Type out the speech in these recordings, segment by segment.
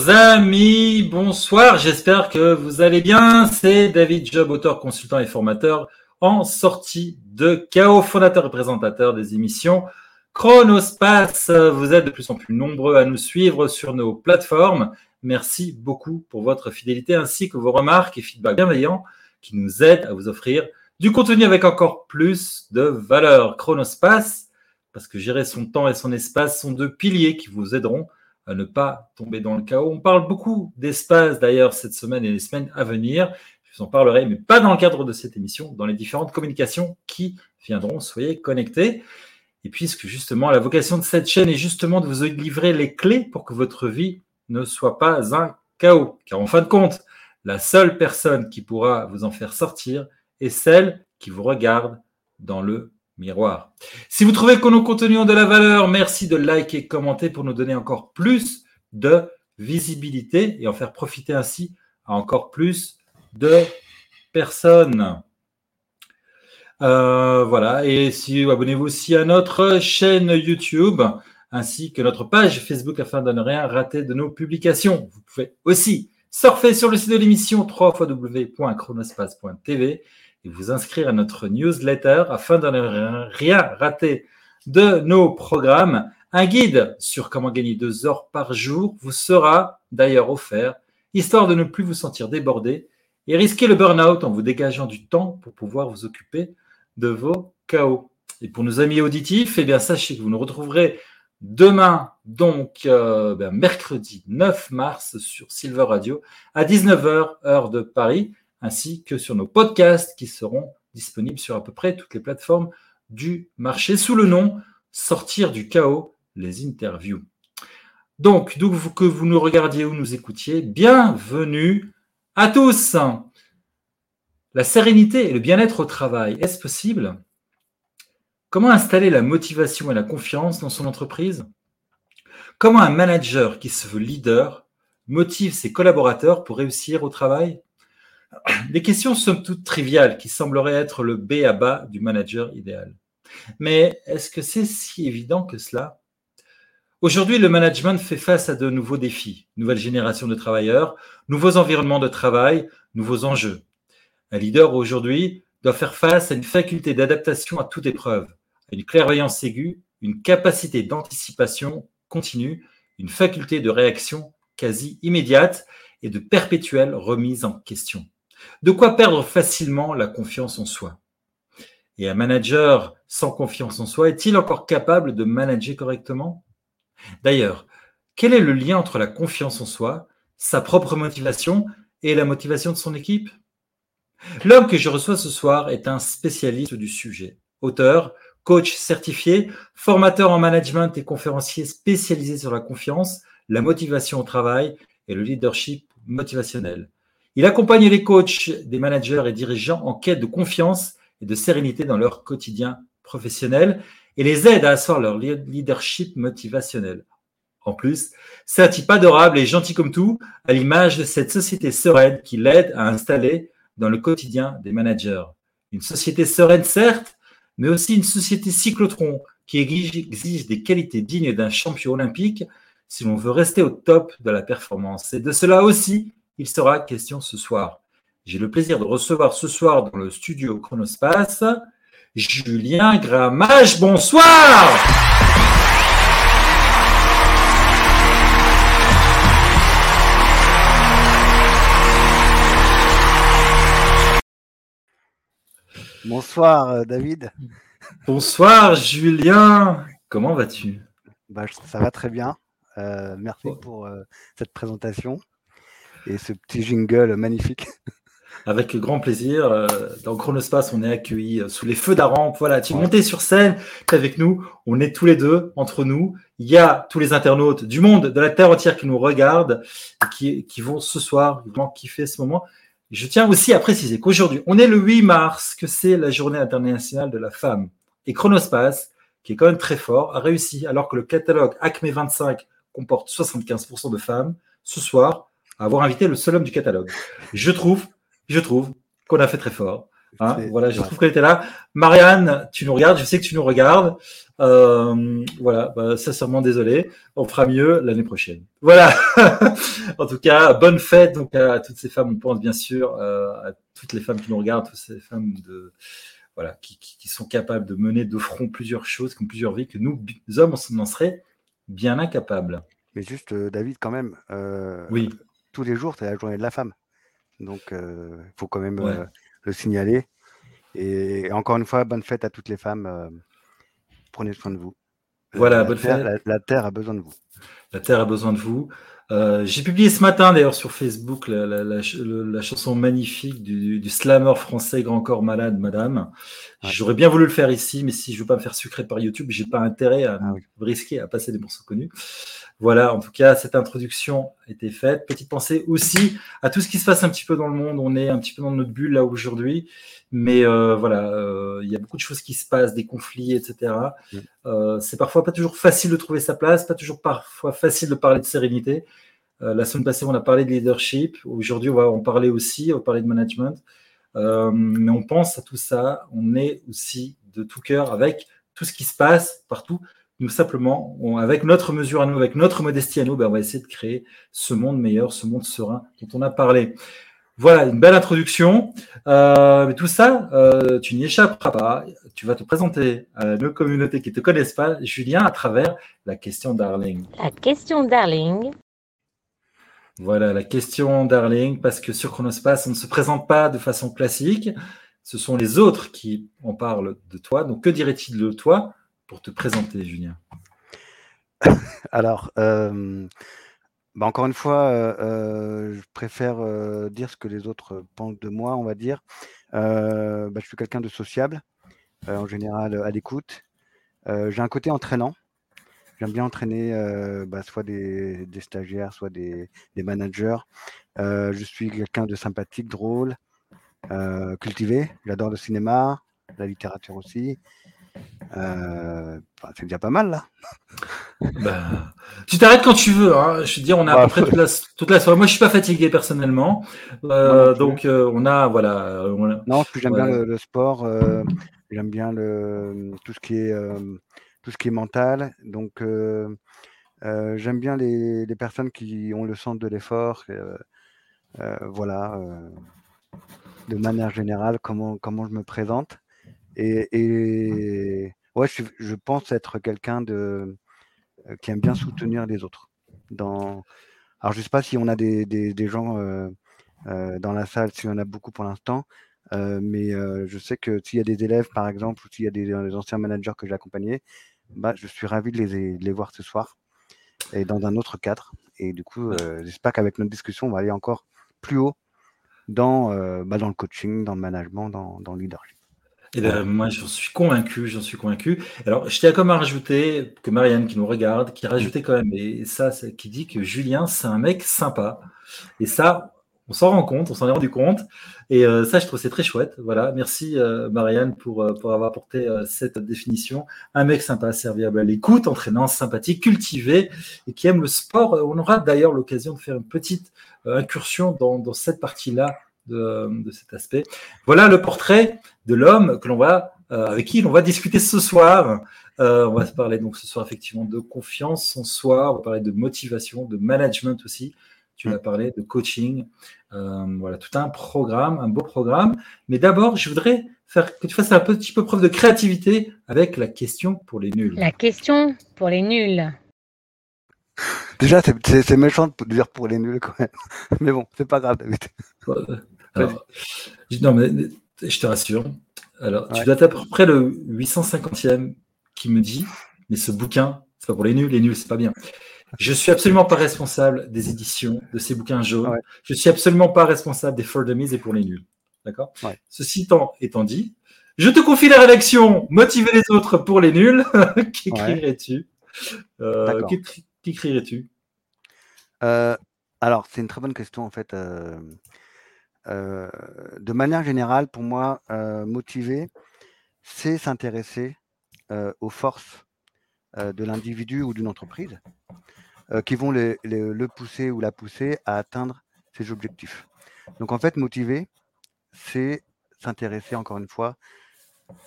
Chers amis, bonsoir, j'espère que vous allez bien. C'est David Job, auteur, consultant et formateur en sortie de chaos, fondateur et présentateur des émissions Chronospace. Vous êtes de plus en plus nombreux à nous suivre sur nos plateformes. Merci beaucoup pour votre fidélité ainsi que vos remarques et feedbacks bienveillants qui nous aident à vous offrir du contenu avec encore plus de valeur. Chronospace, parce que gérer son temps et son espace sont deux piliers qui vous aideront ne pas tomber dans le chaos. On parle beaucoup d'espace d'ailleurs cette semaine et les semaines à venir. Je vous en parlerai, mais pas dans le cadre de cette émission, dans les différentes communications qui viendront. Soyez connectés. Et puisque justement la vocation de cette chaîne est justement de vous livrer les clés pour que votre vie ne soit pas un chaos. Car en fin de compte, la seule personne qui pourra vous en faire sortir est celle qui vous regarde dans le miroir. Si vous trouvez que nos contenus ont de la valeur, merci de liker et commenter pour nous donner encore plus de visibilité et en faire profiter ainsi à encore plus de personnes. Euh, voilà, et si abonnez-vous aussi à notre chaîne YouTube ainsi que notre page Facebook afin de ne rien rater de nos publications. Vous pouvez aussi surfer sur le site de l'émission www.chronospace.tv et vous inscrire à notre newsletter afin de ne rien rater de nos programmes. Un guide sur comment gagner deux heures par jour vous sera d'ailleurs offert, histoire de ne plus vous sentir débordé et risquer le burn-out en vous dégageant du temps pour pouvoir vous occuper de vos chaos. Et pour nos amis auditifs, eh bien, sachez que vous nous retrouverez demain, donc euh, ben, mercredi 9 mars sur Silver Radio à 19h heure de Paris ainsi que sur nos podcasts qui seront disponibles sur à peu près toutes les plateformes du marché sous le nom Sortir du chaos, les interviews. Donc, d'où que vous nous regardiez ou nous écoutiez, bienvenue à tous. La sérénité et le bien-être au travail, est-ce possible? Comment installer la motivation et la confiance dans son entreprise? Comment un manager qui se veut leader motive ses collaborateurs pour réussir au travail? Des questions somme toutes triviales qui sembleraient être le B à bas du manager idéal. Mais est-ce que c'est si évident que cela? Aujourd'hui, le management fait face à de nouveaux défis, nouvelle génération de travailleurs, nouveaux environnements de travail, nouveaux enjeux. Un leader aujourd'hui doit faire face à une faculté d'adaptation à toute épreuve, une clairvoyance aiguë, une capacité d'anticipation continue, une faculté de réaction quasi immédiate et de perpétuelle remise en question. De quoi perdre facilement la confiance en soi. Et un manager sans confiance en soi est-il encore capable de manager correctement? D'ailleurs, quel est le lien entre la confiance en soi, sa propre motivation et la motivation de son équipe? L'homme que je reçois ce soir est un spécialiste du sujet, auteur, coach certifié, formateur en management et conférencier spécialisé sur la confiance, la motivation au travail et le leadership motivationnel. Il accompagne les coachs, des managers et dirigeants en quête de confiance et de sérénité dans leur quotidien professionnel et les aide à asseoir leur leadership motivationnel. En plus, c'est un type adorable et gentil comme tout, à l'image de cette société sereine qui l'aide à installer dans le quotidien des managers. Une société sereine, certes, mais aussi une société cyclotron qui exige des qualités dignes d'un champion olympique si l'on veut rester au top de la performance. Et de cela aussi, il sera question ce soir. J'ai le plaisir de recevoir ce soir dans le studio Chronospace Julien Gramage. Bonsoir Bonsoir euh, David. Bonsoir Julien. Comment vas-tu? Bah, Ça va très bien. Euh, merci pour euh, cette présentation et ce petit jingle magnifique. Avec grand plaisir. Dans Chronospace, on est accueillis sous les feux d'Arampe. Voilà, tu es monté sur scène, tu es avec nous. On est tous les deux, entre nous. Il y a tous les internautes du monde, de la terre entière qui nous regardent et qui, qui vont ce soir vraiment kiffer ce moment. Je tiens aussi à préciser qu'aujourd'hui, on est le 8 mars, que c'est la journée internationale de la femme. Et Chronospace, qui est quand même très fort, a réussi, alors que le catalogue Acme 25 comporte 75% de femmes, ce soir, à avoir invité le seul homme du catalogue. Je trouve, je trouve qu'on a fait très fort. Hein. voilà, je trouve qu'elle était là. Marianne, tu nous regardes, je sais que tu nous regardes. Euh, voilà, bah, sincèrement désolé. On fera mieux l'année prochaine. Voilà. en tout cas, bonne fête donc à toutes ces femmes. On pense bien sûr euh, à toutes les femmes qui nous regardent, toutes ces femmes de voilà qui, qui, sont capables de mener de front plusieurs choses, comme plusieurs vies que nous hommes on en serait bien incapables. Mais juste euh, David, quand même. oui. Tous les jours, c'est la journée de la femme. Donc, il faut quand même le signaler. Et encore une fois, bonne fête à toutes les femmes. prenez soin de vous. Voilà, la bonne terre, fête. La, Terre a besoin de vous. La Terre a besoin de vous. Euh, j'ai publié ce matin d'ailleurs sur Facebook la, chanson magnifique du, slammer français Grand Corps Malade, Madame. J'aurais bien voulu le faire ici, mais si je veux pas me faire sucrer par YouTube, j'ai pas intérêt à ah risquer à passer des morceaux connus. Voilà, en tout cas, cette introduction a été faite. Petite pensée aussi à tout ce qui se passe un petit peu dans le monde. On est un petit peu dans notre bulle là aujourd'hui, mais euh, voilà, euh, il y a beaucoup de choses qui se passent, des conflits, etc. c'est parfois pas toujours facile de trouver sa place, pas toujours parfois facile de parler de sérénité. la semaine passée, on a parlé de leadership. Aujourd'hui, on va en parler aussi, on va parler de management. mais on pense à tout ça. On est aussi de tout cœur avec tout ce qui se passe partout nous simplement, avec notre mesure à nous, avec notre modestie à nous, ben, on va essayer de créer ce monde meilleur, ce monde serein dont on a parlé. Voilà, une belle introduction. Euh, mais tout ça, euh, tu n'y échapperas pas. Tu vas te présenter à nos communautés qui ne te connaissent pas, Julien, à travers la question Darling. La question Darling. Voilà, la question Darling, parce que sur Chronospace, on ne se présente pas de façon classique. Ce sont les autres qui en parlent de toi. Donc, que dirait-il de toi pour te présenter, Julien? Alors, euh, bah, encore une fois, je préfère dire ce que les autres pensent de moi, on va dire. Bah, je suis quelqu'un de sociable, en général à l'écoute. J'ai un côté entraînant. J'aime bien entraîner bah, soit des, stagiaires, soit des managers. je suis quelqu'un de sympathique, drôle, cultivé. J'adore le cinéma, la littérature aussi. Euh, c'est déjà pas mal là. Bah, tu t'arrêtes quand tu veux. Hein. Je veux dire, on a à peu près toute la, soirée. Moi, je suis pas fatigué personnellement, euh, donc euh, on a voilà. Non, j'aime bien le, sport. j'aime bien le tout ce qui est tout ce qui est mental. Donc j'aime bien les, les, personnes qui ont le sens de l'effort. voilà. de manière générale, comment comment je me présente. Et, ouais, je, pense être quelqu'un de qui aime bien soutenir les autres. Dans... Alors, je sais pas si on a des, des, gens dans la salle, si on a beaucoup pour l'instant, mais je sais que s'il y a des élèves, par exemple, ou s'il y a des, anciens managers que j'ai accompagnés, bah, je suis ravi de les, les, voir ce soir et dans un autre cadre. Et du coup, j'espère qu'avec notre discussion, on va aller encore plus haut dans, bah, dans le coaching, dans le management, dans, dans le leadership. Et ben, moi, j'en suis convaincu, j'en suis convaincu. Alors, je tiens comme à rajouter que Marianne qui nous regarde, qui a rajouté quand même, et ça, qui dit que Julien, c'est un mec sympa. Et ça, on s'en rend compte, on s'en est rendu compte. Et euh, ça, je trouve c'est très chouette. Voilà, merci euh, Marianne pour, euh, pour avoir apporté cette définition. Un mec sympa, serviable à l'écoute, entraînant, sympathique, cultivé et qui aime le sport. On aura d'ailleurs l'occasion de faire une petite incursion dans, dans cette partie-là de, cet aspect. Voilà le portrait de l'homme que l'on va, euh, avec qui l'on va discuter ce soir. Euh, on va se parler donc ce soir effectivement de confiance en soi, on va parler de motivation, de management aussi. Tu l'as parlé de coaching. Euh, voilà, tout un programme, un beau programme. Mais d'abord, je voudrais faire que tu fasses un petit peu preuve de créativité avec la question pour les nuls. La question pour les nuls. Déjà, c'est méchant de dire pour les nuls quand même. Mais bon, c'est pas grave, David. Alors, non, mais je te rassure. Alors, tu dois être à peu près le 850e qui me dit, mais ce bouquin, c'est pas pour les nuls, les nuls, c'est pas bien. Je suis absolument pas responsable des éditions de ces bouquins jaunes. Je suis absolument pas responsable des For Dummies et pour les nuls. D'accord? Ceci étant, dit, je te confie la rédaction Motiver les autres pour les nuls. Qu'écrirais-tu? Euh, Qu'écrirais-tu euh, Alors, c'est une très bonne question en fait. Euh, euh, de manière générale, pour moi, motiver, c'est s'intéresser aux forces de l'individu ou d'une entreprise qui vont le pousser ou la pousser à atteindre ses objectifs. Donc en fait, motiver, c'est s'intéresser encore une fois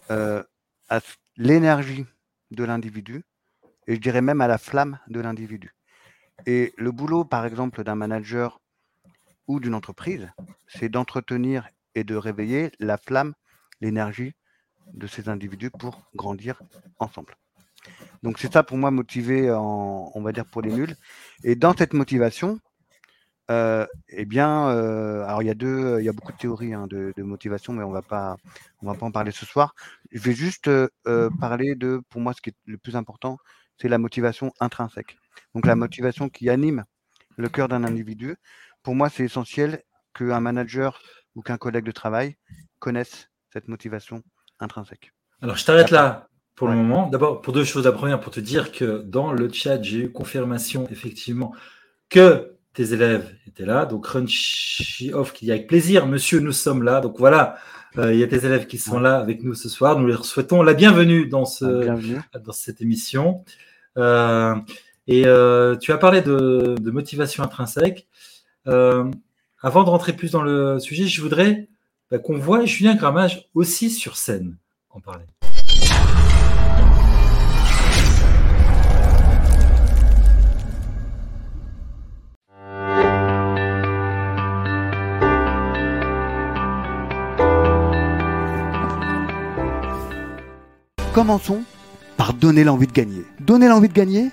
à l'énergie de l'individu et je dirais même à la flamme de l'individu. Et le boulot, par exemple, d'un manager ou d'une entreprise, c'est d'entretenir et de réveiller la flamme, l'énergie de ces individus pour grandir ensemble. Donc c'est ça pour moi motiver, en, on va dire pour les nuls. Et dans cette motivation, euh, eh bien, euh, alors il y a deux, il y a beaucoup de théories hein, de, motivation, mais on va pas, on va pas en parler ce soir. Je vais juste euh, parler de, pour moi, ce qui est le plus important, c'est la motivation intrinsèque. Donc la motivation qui anime le cœur d'un individu. Pour moi, c'est essentiel qu'un manager ou qu'un collègue de travail connaisse cette motivation intrinsèque. Alors je t'arrête là pour le moment. D'abord, pour deux choses. La première, pour te dire que dans le chat, j'ai eu confirmation effectivement que tes élèves étaient là. Donc, Crunchy Off qui dit avec plaisir, monsieur, nous sommes là. Donc voilà, euh, il y a tes élèves qui sont là avec nous ce soir. Nous leur souhaitons la bienvenue dans, ce, dans cette émission. Euh, et euh, tu as parlé de, motivation intrinsèque. avant de rentrer plus dans le sujet, je voudrais bah, qu'on voit Julien Grammage aussi sur scène en parler. Commençons par donner l'envie de gagner. Donner l'envie de gagner,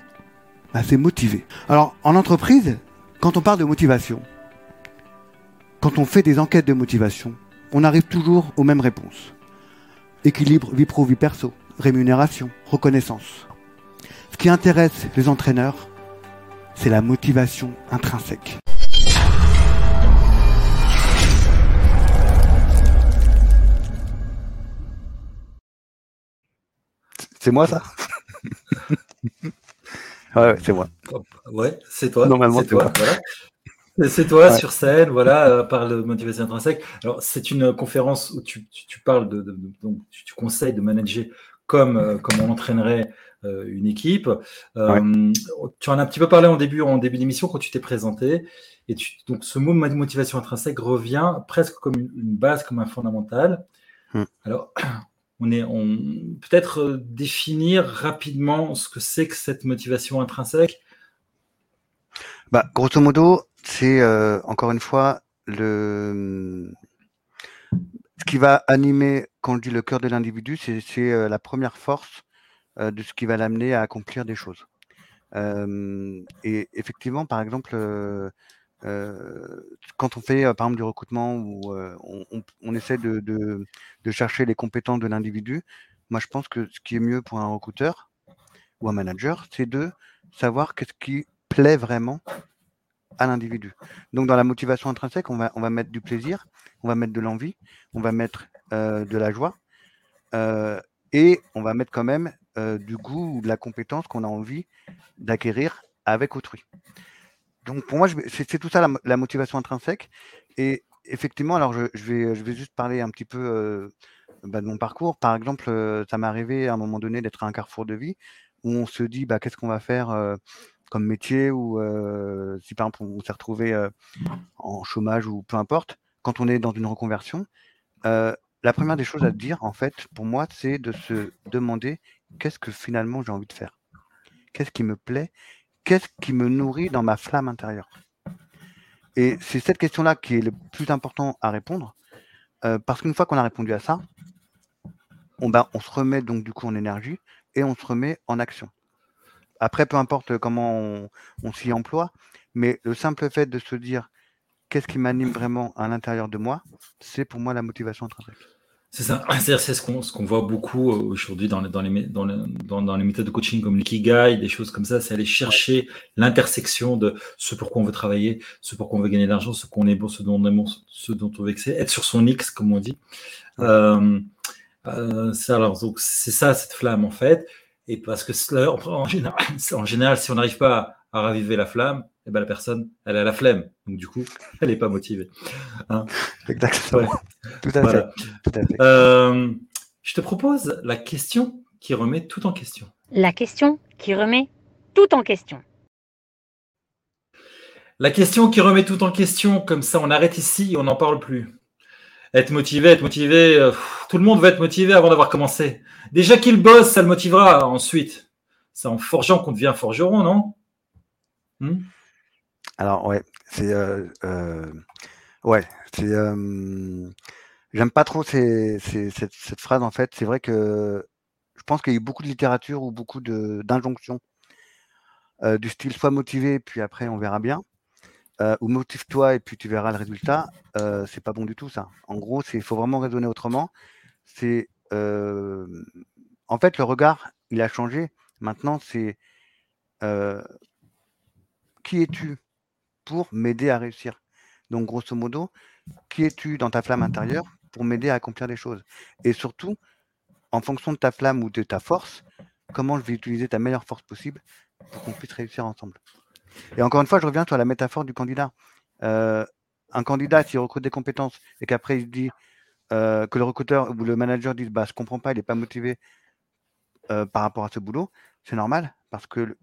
bah, c'est motiver. Alors, en entreprise, quand on parle de motivation, quand on fait des enquêtes de motivation, on arrive toujours aux mêmes réponses. Équilibre vie pro, vie perso, rémunération, reconnaissance. Ce qui intéresse les entraîneurs, c'est la motivation intrinsèque. C'est moi ça? Ouais, c'est moi. Ouais, c'est toi. Normalement, c'est toi. C'est toi sur scène, voilà, euh, par le motivation intrinsèque. Alors, c'est une conférence où tu, parles de, donc tu, conseilles de manager comme, euh, comme on entraînerait euh, une équipe. Tu en as un petit peu parlé en début, en début d'émission quand tu t'es présenté. Et donc, ce mot de motivation intrinsèque revient presque comme une, base, comme un fondamental. Hmm. Alors, on est, on, peut-être euh, définir rapidement ce que c'est que cette motivation intrinsèque bah, Grosso modo, c'est euh, encore une fois le ce qui va animer, quand je dis le cœur de l'individu, c'est euh, la première force de ce qui va l'amener à accomplir des choses. et effectivement, par exemple, quand on fait par exemple du recrutement où on, essaie de, chercher les compétences de l'individu, moi je pense que ce qui est mieux pour un recruteur ou un manager, c'est de savoir qu'est-ce qui plaît vraiment à l'individu. Donc dans la motivation intrinsèque, on va mettre du plaisir, on va mettre de l'envie, on va mettre de la joie et on va mettre quand même du goût ou de la compétence qu'on a envie d'acquérir avec autrui donc pour moi, c'est tout ça la, motivation intrinsèque. Et effectivement, alors je, vais, je vais juste parler un petit peu euh, bah, de mon parcours. Par exemple, euh, ça m'est arrivé à un moment donné d'être à un carrefour de vie où on se dit bah, qu'est-ce qu'on va faire euh, comme métier ou si par exemple on s'est retrouvé en chômage ou peu importe. Quand on est dans une reconversion, la première des choses à dire, en fait, pour moi, c'est de se demander qu'est-ce que finalement j'ai envie de faire? Qu'est-ce qui me plaît? Qu'est-ce qui me nourrit dans ma flamme intérieure? Et c'est cette question-là qui est le plus important à répondre, euh, parce qu'une fois qu'on a répondu à ça, on, ben, on se remet donc du coup en énergie et on se remet en action. Après, peu importe comment on, on s'y emploie, mais le simple fait de se dire qu'est-ce qui m'anime vraiment à l'intérieur de moi, c'est pour moi la motivation intrinsèque. C'est ça. C'est ce qu'on ce qu'on voit beaucoup euh, aujourd'hui dans, dans, les, dans, dans, les méthodes de coaching comme l'ikigai, des choses comme ça. C'est aller chercher l'intersection de ce pour quoi on veut travailler, ce pour quoi on veut gagner de l'argent, ce qu'on est bon, ce dont on est bon, ce dont on veut excès, être sur son X, comme on dit. Euh, euh, alors, donc, c'est ça, cette flamme, en fait. Et parce que en général, en général si on n'arrive pas à raviver la flamme, eh ben, la personne, elle a la flemme. Donc, du coup, elle n'est pas motivée. Hein Exactement. Tout à fait. Euh, je te propose la question qui remet tout en question. La question qui remet tout en question. La question qui remet tout en question, comme ça on arrête ici et on n'en parle plus. Être motivé, être motivé, euh, tout le monde va être motivé avant d'avoir commencé. Déjà qu'il bosse, ça le motivera ensuite. C'est en forgeant qu'on devient forgeron, non? Hmm? Alors, ouais, c'est. Euh, ouais, c'est. J'aime pas trop cette, cette, phrase, en fait. C'est vrai que je pense qu'il y a eu beaucoup de littérature ou beaucoup d'injonctions du style sois motivé, puis après on verra bien. ou motive-toi et puis tu verras le résultat. c'est pas bon du tout ça. En gros, il faut vraiment raisonner autrement. C'est en fait le regard, il a changé. Maintenant, c'est qui es-tu? Pour m'aider à réussir Donc, grosso modo, qui es-tu dans ta flamme intérieure pour m'aider à accomplir des choses? Et surtout, en fonction de ta flamme ou de ta force, comment je vais utiliser ta meilleure force possible pour qu'on puisse réussir ensemble? Et encore une fois, je reviens sur la métaphore du candidat. Euh, un candidat, s'il recrute des compétences et qu'après il dit euh, que le recruteur ou le manager dit bah, Je ne comprends pas, il n'est pas motivé euh, par rapport à ce boulot, c'est normal parce que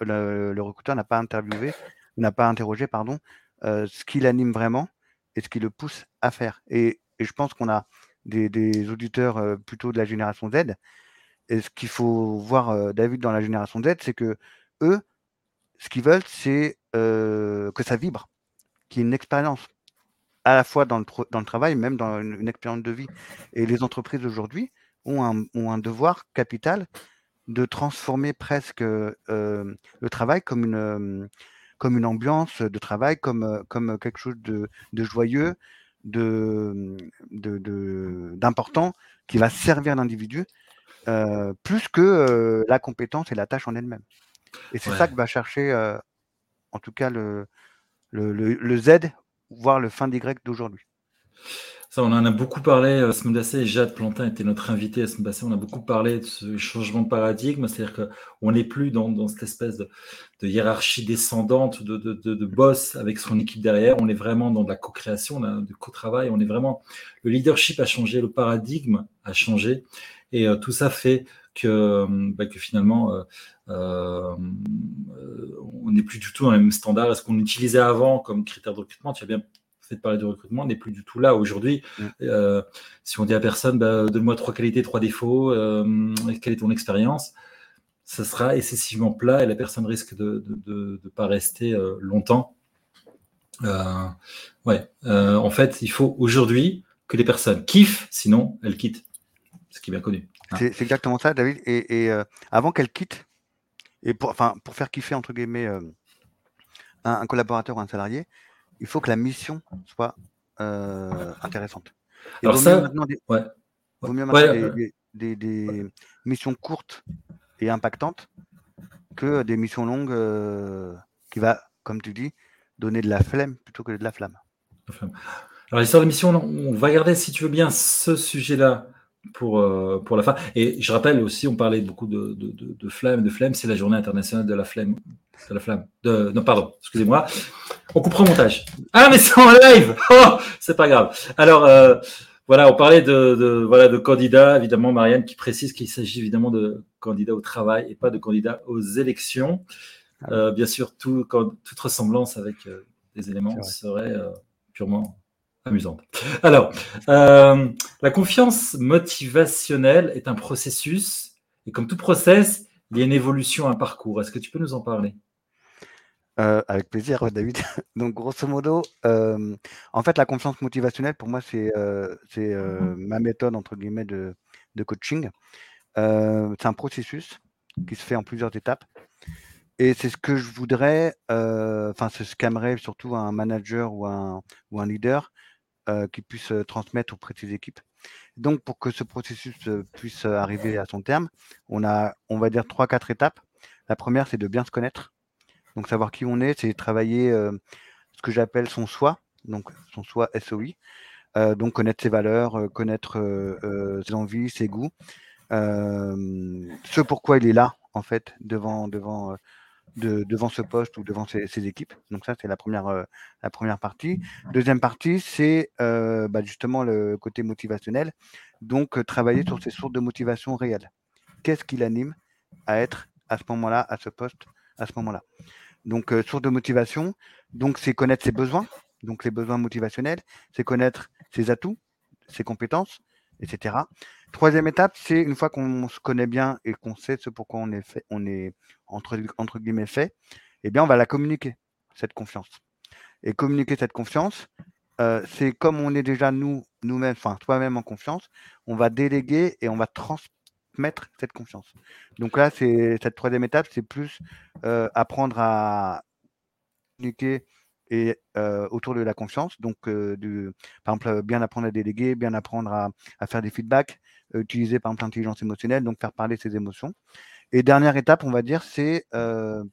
le, recruteur n'a pas interviewé, n'a pas interrogé pardon, ce qui l'anime vraiment et ce qui le pousse à faire. Et, je pense qu'on a des, auditeurs plutôt de la génération Z. Et ce qu'il faut voir, David, dans la génération Z, c'est que eux, ce qu'ils veulent, c'est que ça vibre, qu'il y ait une expérience, à la fois dans le, dans le travail, même dans une, expérience de vie. Et les entreprises aujourd'hui ont un, ont un, devoir capital de transformer presque le travail comme une, comme une ambiance de travail, comme, comme quelque chose de, de joyeux, de, d'important, de, qui va servir l'individu, plus que la compétence et la tâche en elle-même. Et c'est ça que va chercher, euh, en tout cas, le, le, le, Z, voire le fin Y d'aujourd'hui. On en a beaucoup parlé la semaine passée. Jade Plantin était notre invité la semaine passée. On a beaucoup parlé de ce changement de paradigme. C'est-à-dire qu'on n'est plus dans, cette espèce de, hiérarchie descendante de, boss avec son équipe derrière. On est vraiment dans de la co-création, de co-travail. On est vraiment. Le leadership a changé, le paradigme a changé. Et euh, tout ça fait que, bah, que finalement, euh, euh, on n'est plus du tout dans les mêmes standards. Est-ce qu'on utilisait avant comme critère de recrutement? Tu as bien de parler de recrutement, n'est plus du tout là. Aujourd'hui, euh, si on dit à personne, bah, donne-moi trois qualités, trois défauts, euh, quelle est ton expérience ça sera excessivement plat et la personne risque de ne pas rester longtemps. ouais, en fait, il faut aujourd'hui que les personnes kiffent, sinon elles quittent. Ce qui est bien connu. Hein. C'est exactement ça, David. Et, avant qu'elles quittent, et pour, enfin, pour faire kiffer, entre guillemets, euh, un, collaborateur ou un salarié, il faut que la mission soit euh, intéressante. Alors ça, des, vaut mieux maintenant des, missions courtes et impactantes que des missions longues euh, qui va, comme tu dis, donner de la flemme plutôt que de la flamme. Alors l'histoire de mission, on va garder, si tu veux bien, ce sujet-là pour, euh, pour la fin. Et je rappelle aussi, on parlait beaucoup de, de, de, de flamme, de flemme, c'est la journée internationale de la flemme. De la flamme. De, non, pardon, excusez-moi. On coupera au montage. Ah, mais c'est en live oh, C'est pas grave. Alors, euh, voilà, on parlait de, de, voilà, de candidats, évidemment, Marianne qui précise qu'il s'agit évidemment de candidats au travail et pas de candidats aux élections. Ah euh, bien sûr, tout, quand, toute ressemblance avec euh, des éléments serait euh, purement amusante. Alors, euh, la confiance motivationnelle est un processus, et comme tout process, il y a une évolution, un parcours. Est-ce que tu peux nous en parler? Euh, avec plaisir, David. Donc, grosso modo, euh, en fait, la confiance motivationnelle, pour moi, c'est mm-hmm. ma méthode, entre guillemets, de, de coaching. c'est un processus qui se fait en plusieurs étapes. Et c'est ce que je voudrais, enfin, c'est ce qu'aimerait surtout un manager ou un, ou un leader, euh, qui puisse transmettre auprès de ses équipes. Donc, pour que ce processus puisse arriver à son terme, on a, on va dire, trois, quatre étapes. La première, c'est de bien se connaître. Donc, savoir qui on est, c'est travailler ce que j'appelle son soi, donc son soi SOI. donc, connaître ses valeurs, connaître ses envies, ses goûts, ce pourquoi il est là, en fait, devant, devant devant ce poste ou devant ses, équipes. Donc ça, c'est la première, euh, partie. Deuxième partie, c'est euh, bah, justement le côté motivationnel. Donc, euh, travailler sur ces sources de motivation réelles. Qu'est-ce qui l'anime à être à ce moment-là, à ce poste, à ce moment-là? Donc, source de motivation, donc c'est connaître ses besoins, donc les besoins motivationnels, c'est connaître ses atouts, ses compétences, etc. Troisième étape, c'est une fois qu'on se connaît bien et qu'on sait ce pourquoi on est fait, on est entre, guillemets fait, eh bien, on va la communiquer, cette confiance. Et communiquer cette confiance, euh, c'est comme on est déjà nous, nous-mêmes, enfin toi-même en confiance, on va déléguer et on va transmettre cette confiance. Donc là, c'est cette troisième étape, c'est plus euh, apprendre à communiquer et euh, autour de la confiance. Donc, du, par exemple, bien apprendre à déléguer, bien apprendre à, à faire des feedbacks, utiliser par exemple l'intelligence émotionnelle, donc faire parler ses émotions. Et dernière étape, on va dire, c'est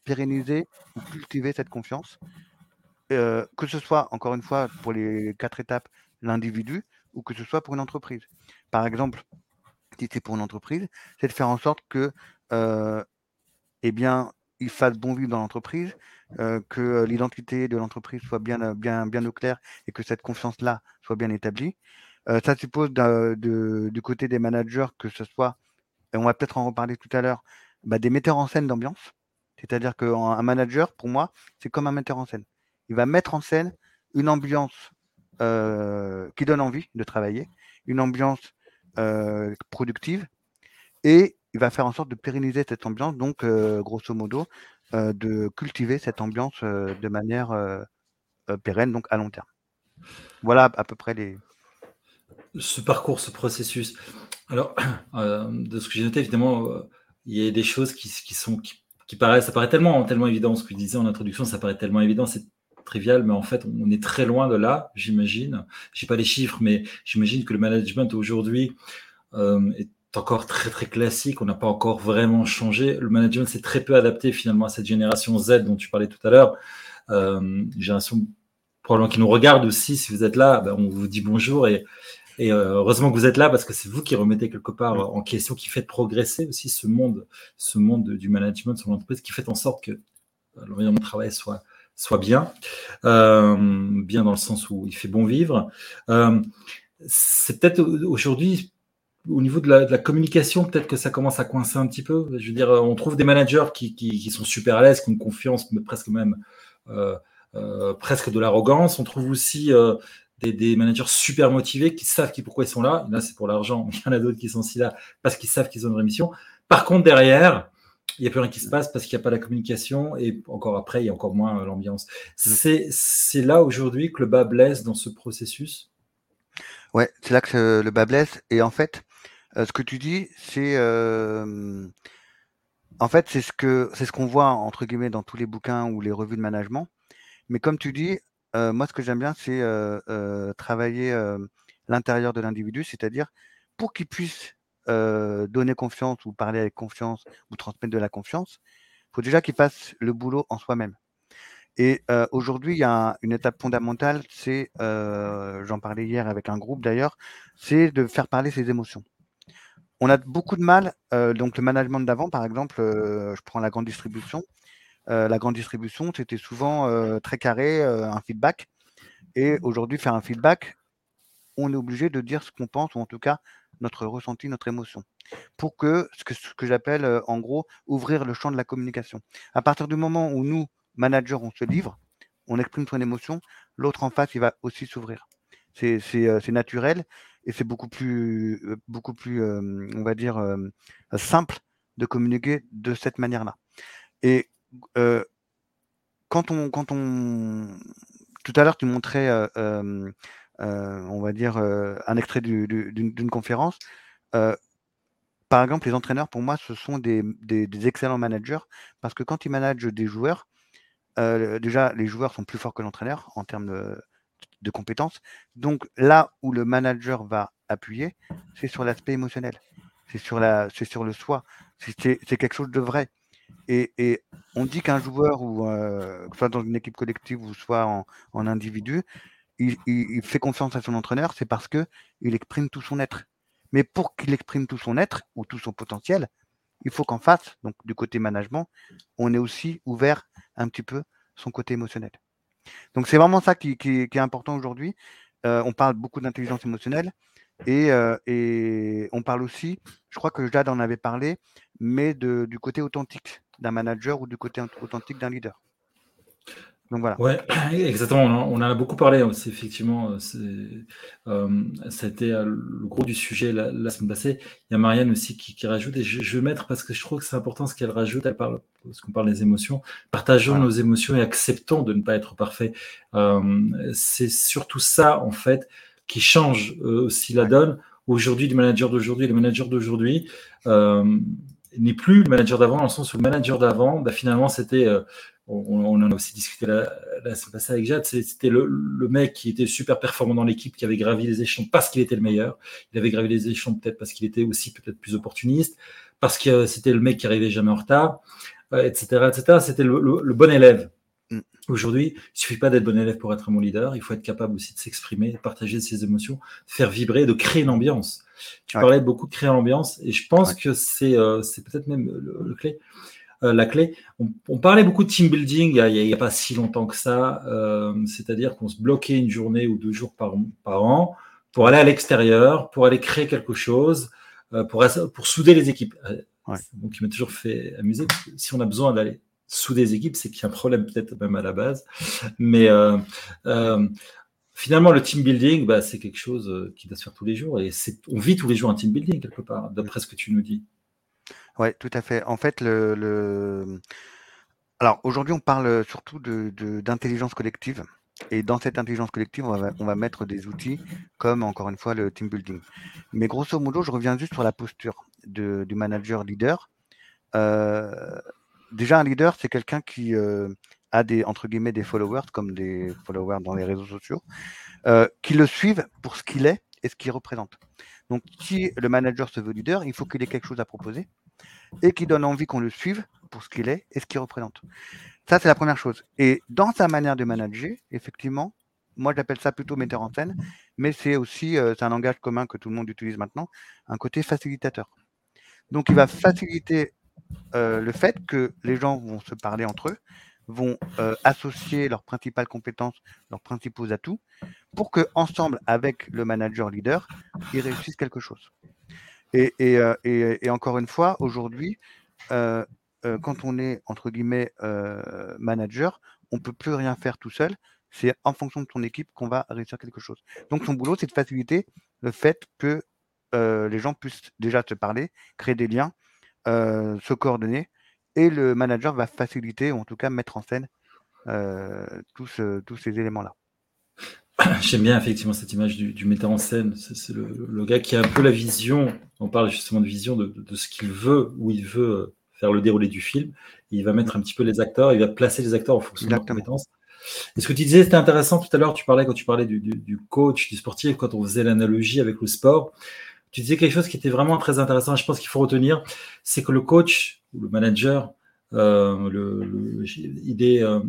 pérenniser ou cultiver cette confiance que ce soit, encore une fois, pour les quatre étapes, l'individu ou que ce soit pour une entreprise. Par exemple, si c'est pour une entreprise, c'est de faire en sorte que, eh bien, il fasse bon vivre dans l'entreprise, que l'identité de l'entreprise soit bien, bien, bien au clair et que cette confiance-là soit bien établie. Ça suppose du côté des managers que ce soit, et on va peut-être en reparler tout à l'heure, bah, des metteurs en scène d'ambiance. C'est-à-dire qu'un manager, pour moi, c'est comme un metteur en scène il va mettre en scène une ambiance euh, qui donne envie de travailler, une ambiance euh, productive, et il va faire en sorte de pérenniser cette ambiance, donc euh, grosso modo, de cultiver cette ambiance de manière pérenne, donc à long terme. Voilà à peu près les. Ce parcours, ce processus. Alors, de ce que j'ai noté, évidemment, il y a des choses qui, sont qui, paraissent, ça paraît tellement, tellement évident. Ce que je disais en introduction, ça paraît tellement évident. C'est trivial, mais en fait, on est très loin de là, j'imagine. Je n'ai pas les chiffres, mais j'imagine que le management aujourd'hui euh, est encore très très classique. On n'a pas encore vraiment changé. Le management s'est très peu adapté finalement à cette génération Z dont tu parlais tout à l'heure. Euh, génération probablement qui nous regarde aussi. Si vous êtes là, ben, on vous dit bonjour et, et euh, heureusement que vous êtes là parce que c'est vous qui remettez quelque part en question, qui fait progresser aussi ce monde, ce monde du management sur l'entreprise, qui fait en sorte que l'environnement de travail soit soit bien, euh, bien dans le sens où il fait bon vivre. Euh, c'est peut-être aujourd'hui au niveau de la, communication, peut-être que ça commence à coincer un petit peu. Je veux dire, on trouve des managers qui, sont super à l'aise, qui ont confiance, mais presque même euh, presque de l'arrogance. On trouve aussi des, managers super motivés qui savent qui, pourquoi ils sont là. Là, c'est pour l'argent. Il y en a d'autres qui sont aussi là parce qu'ils savent qu'ils ont une rémission. Par contre, derrière, il n'y a plus rien qui se passe parce qu'il n'y a pas la communication et encore après, il y a encore moins euh, l'ambiance. Mm. C'est là aujourd'hui que le bas blesse dans ce processus? Ouais, c'est là que le bas blesse. Et en fait, euh, ce que tu dis, c'est. Euh, en fait, c'est ce que c'est ce qu'on voit entre guillemets dans tous les bouquins ou les revues de management. Mais comme tu dis, moi, ce que j'aime bien, c'est travailler l'intérieur de l'individu, c'est-à-dire pour qu'il puisse donner confiance ou parler avec confiance ou transmettre de la confiance, il faut déjà qu'il fasse le boulot en soi-même. Et aujourd'hui, il y a une étape fondamentale, c'est, j'en parlais hier avec un groupe d'ailleurs, c'est de faire parler ses émotions. On a beaucoup de mal, donc le management d'avant, par exemple, je prends la grande distribution. La grande distribution, c'était souvent très carré, un feedback. Et aujourd'hui, faire un feedback, on est obligé de dire ce qu'on pense, ou en tout cas notre ressenti, notre émotion, pour que ce que, j'appelle euh, en gros ouvrir le champ de la communication. À partir du moment où nous, managers, on se livre, on exprime son émotion, l'autre en face, il va aussi s'ouvrir. C'est euh, naturel et c'est beaucoup plus, euh, beaucoup plus on va dire, simple de communiquer de cette manière-là. Et quand on, quand on, tout à l'heure, tu montrais euh, on va dire, euh, un extrait d'une conférence. Euh, par exemple, les entraîneurs, pour moi, ce sont des, excellents managers parce que quand ils managent des joueurs, déjà, les joueurs sont plus forts que l'entraîneur en termes de, compétences. Donc là où le manager va appuyer, c'est sur l'aspect émotionnel, c'est sur, la, sur le soi, c'est quelque chose de vrai. Et, on dit qu'un joueur, ou soit dans une équipe collective ou soit en, en individu, il, fait confiance à son entraîneur, c'est parce que il exprime tout son être. Mais pour qu'il exprime tout son être ou tout son potentiel, il faut qu'en face, donc du côté management, on ait aussi ouvert un petit peu son côté émotionnel. Donc c'est vraiment ça qui, est important aujourd'hui. Euh, on parle beaucoup d'intelligence émotionnelle euh, et, on parle aussi, je crois que Jade en avait parlé, mais du côté authentique d'un manager ou du côté authentique d'un leader. Donc voilà. Ouais, exactement. On en a beaucoup parlé. C'est effectivement, euh, euh, ça a été euh, le gros du sujet la, semaine passée. Il y a Marianne aussi qui, rajoute, et je, vais mettre parce que je trouve que c'est important ce qu'elle rajoute. Elle parle, parce qu'on parle des émotions. Partageons nos émotions et acceptons de ne pas être parfait. c'est surtout ça, en fait, qui change aussi la donne. Aujourd'hui, du manager d'aujourd'hui, le manager d'aujourd'hui n'est plus le manager d'avant, dans le sens où le manager d'avant, bah, finalement, c'était on, en a aussi discuté la, semaine passée avec Jade, c'était le, mec qui était super performant dans l'équipe, qui avait gravi les échelons parce qu'il était le meilleur. Il avait gravi les échelons peut-être parce qu'il était aussi peut-être plus opportuniste, parce que c'était le mec qui arrivait jamais en retard, etc., euh, etc. C'était le, bon élève. Aujourd'hui, il suffit pas d'être bon élève pour être un bon leader. Il faut être capable aussi de s'exprimer, de partager ses émotions, de faire vibrer, de créer une ambiance. Tu parlais beaucoup de créer l'ambiance, et je pense que c'est euh, peut-être même le clé. Euh, la clé. On, parlait beaucoup de team building il n'y a, pas si longtemps que ça, euh, c'est-à-dire qu'on se bloquait une journée ou deux jours par, par an pour aller à l'extérieur, pour aller créer quelque chose, euh, pour, pour souder les équipes. Donc, il m'a toujours fait amuser. Si on a besoin d'aller souder les équipes, c'est qu'il y a un problème peut-être même à la base. Mais finalement, le team building, bah, c'est quelque chose qui doit se faire tous les jours. Et on vit tous les jours un team building quelque part, d'après ce que tu nous dis. Oui, tout à fait. En fait, le, alors aujourd'hui, on parle surtout de, d'intelligence collective. Et dans cette intelligence collective, on va, on va mettre des outils comme, encore une fois, le team building. Mais grosso modo, je reviens juste sur la posture du manager leader. Euh, déjà, un leader, c'est quelqu'un qui euh, a des, entre guillemets, des followers, comme des followers dans les réseaux sociaux, euh, qui le suivent pour ce qu'il est et ce qu'il représente. Donc, si le manager se veut leader, il faut qu'il ait quelque chose à proposer et qui donne envie qu'on le suive pour ce qu'il est et ce qu'il représente. Ça, c'est la première chose. Et dans sa manière de manager, effectivement, moi j'appelle ça plutôt metteur en scène, mais c'est aussi, euh, un langage commun que tout le monde utilise maintenant, un côté facilitateur. Donc il va faciliter euh, le fait que les gens vont se parler entre eux, vont euh, associer leurs principales compétences, leurs principaux atouts, pour que ensemble, avec le manager leader, ils réussissent quelque chose. Euh, et, encore une fois, aujourd'hui, euh, euh, quand on est entre guillemets manager, on peut plus rien faire tout seul. C'est en fonction de ton équipe qu'on va réussir quelque chose. Donc son boulot, c'est de faciliter le fait que les gens puissent déjà se parler, créer des liens, se coordonner, et le manager va faciliter, ou en tout cas mettre en scène tous, tous ces éléments-là. J'aime bien effectivement cette image du, metteur en scène. C'est le, gars qui a un peu la vision, on parle justement de vision de, ce qu'il veut, où il veut euh, faire le déroulé du film. il va mettre un petit peu les acteurs, il va placer les acteurs en fonction de leurs compétences. Et ce que tu disais, c'était intéressant tout à l'heure, tu parlais quand tu parlais du, coach, du sportif, quand on faisait l'analogie avec le sport. Tu disais quelque chose qui était vraiment très intéressant, je pense qu'il faut retenir, c'est que le coach ou le manager, euh, le, il est, euh,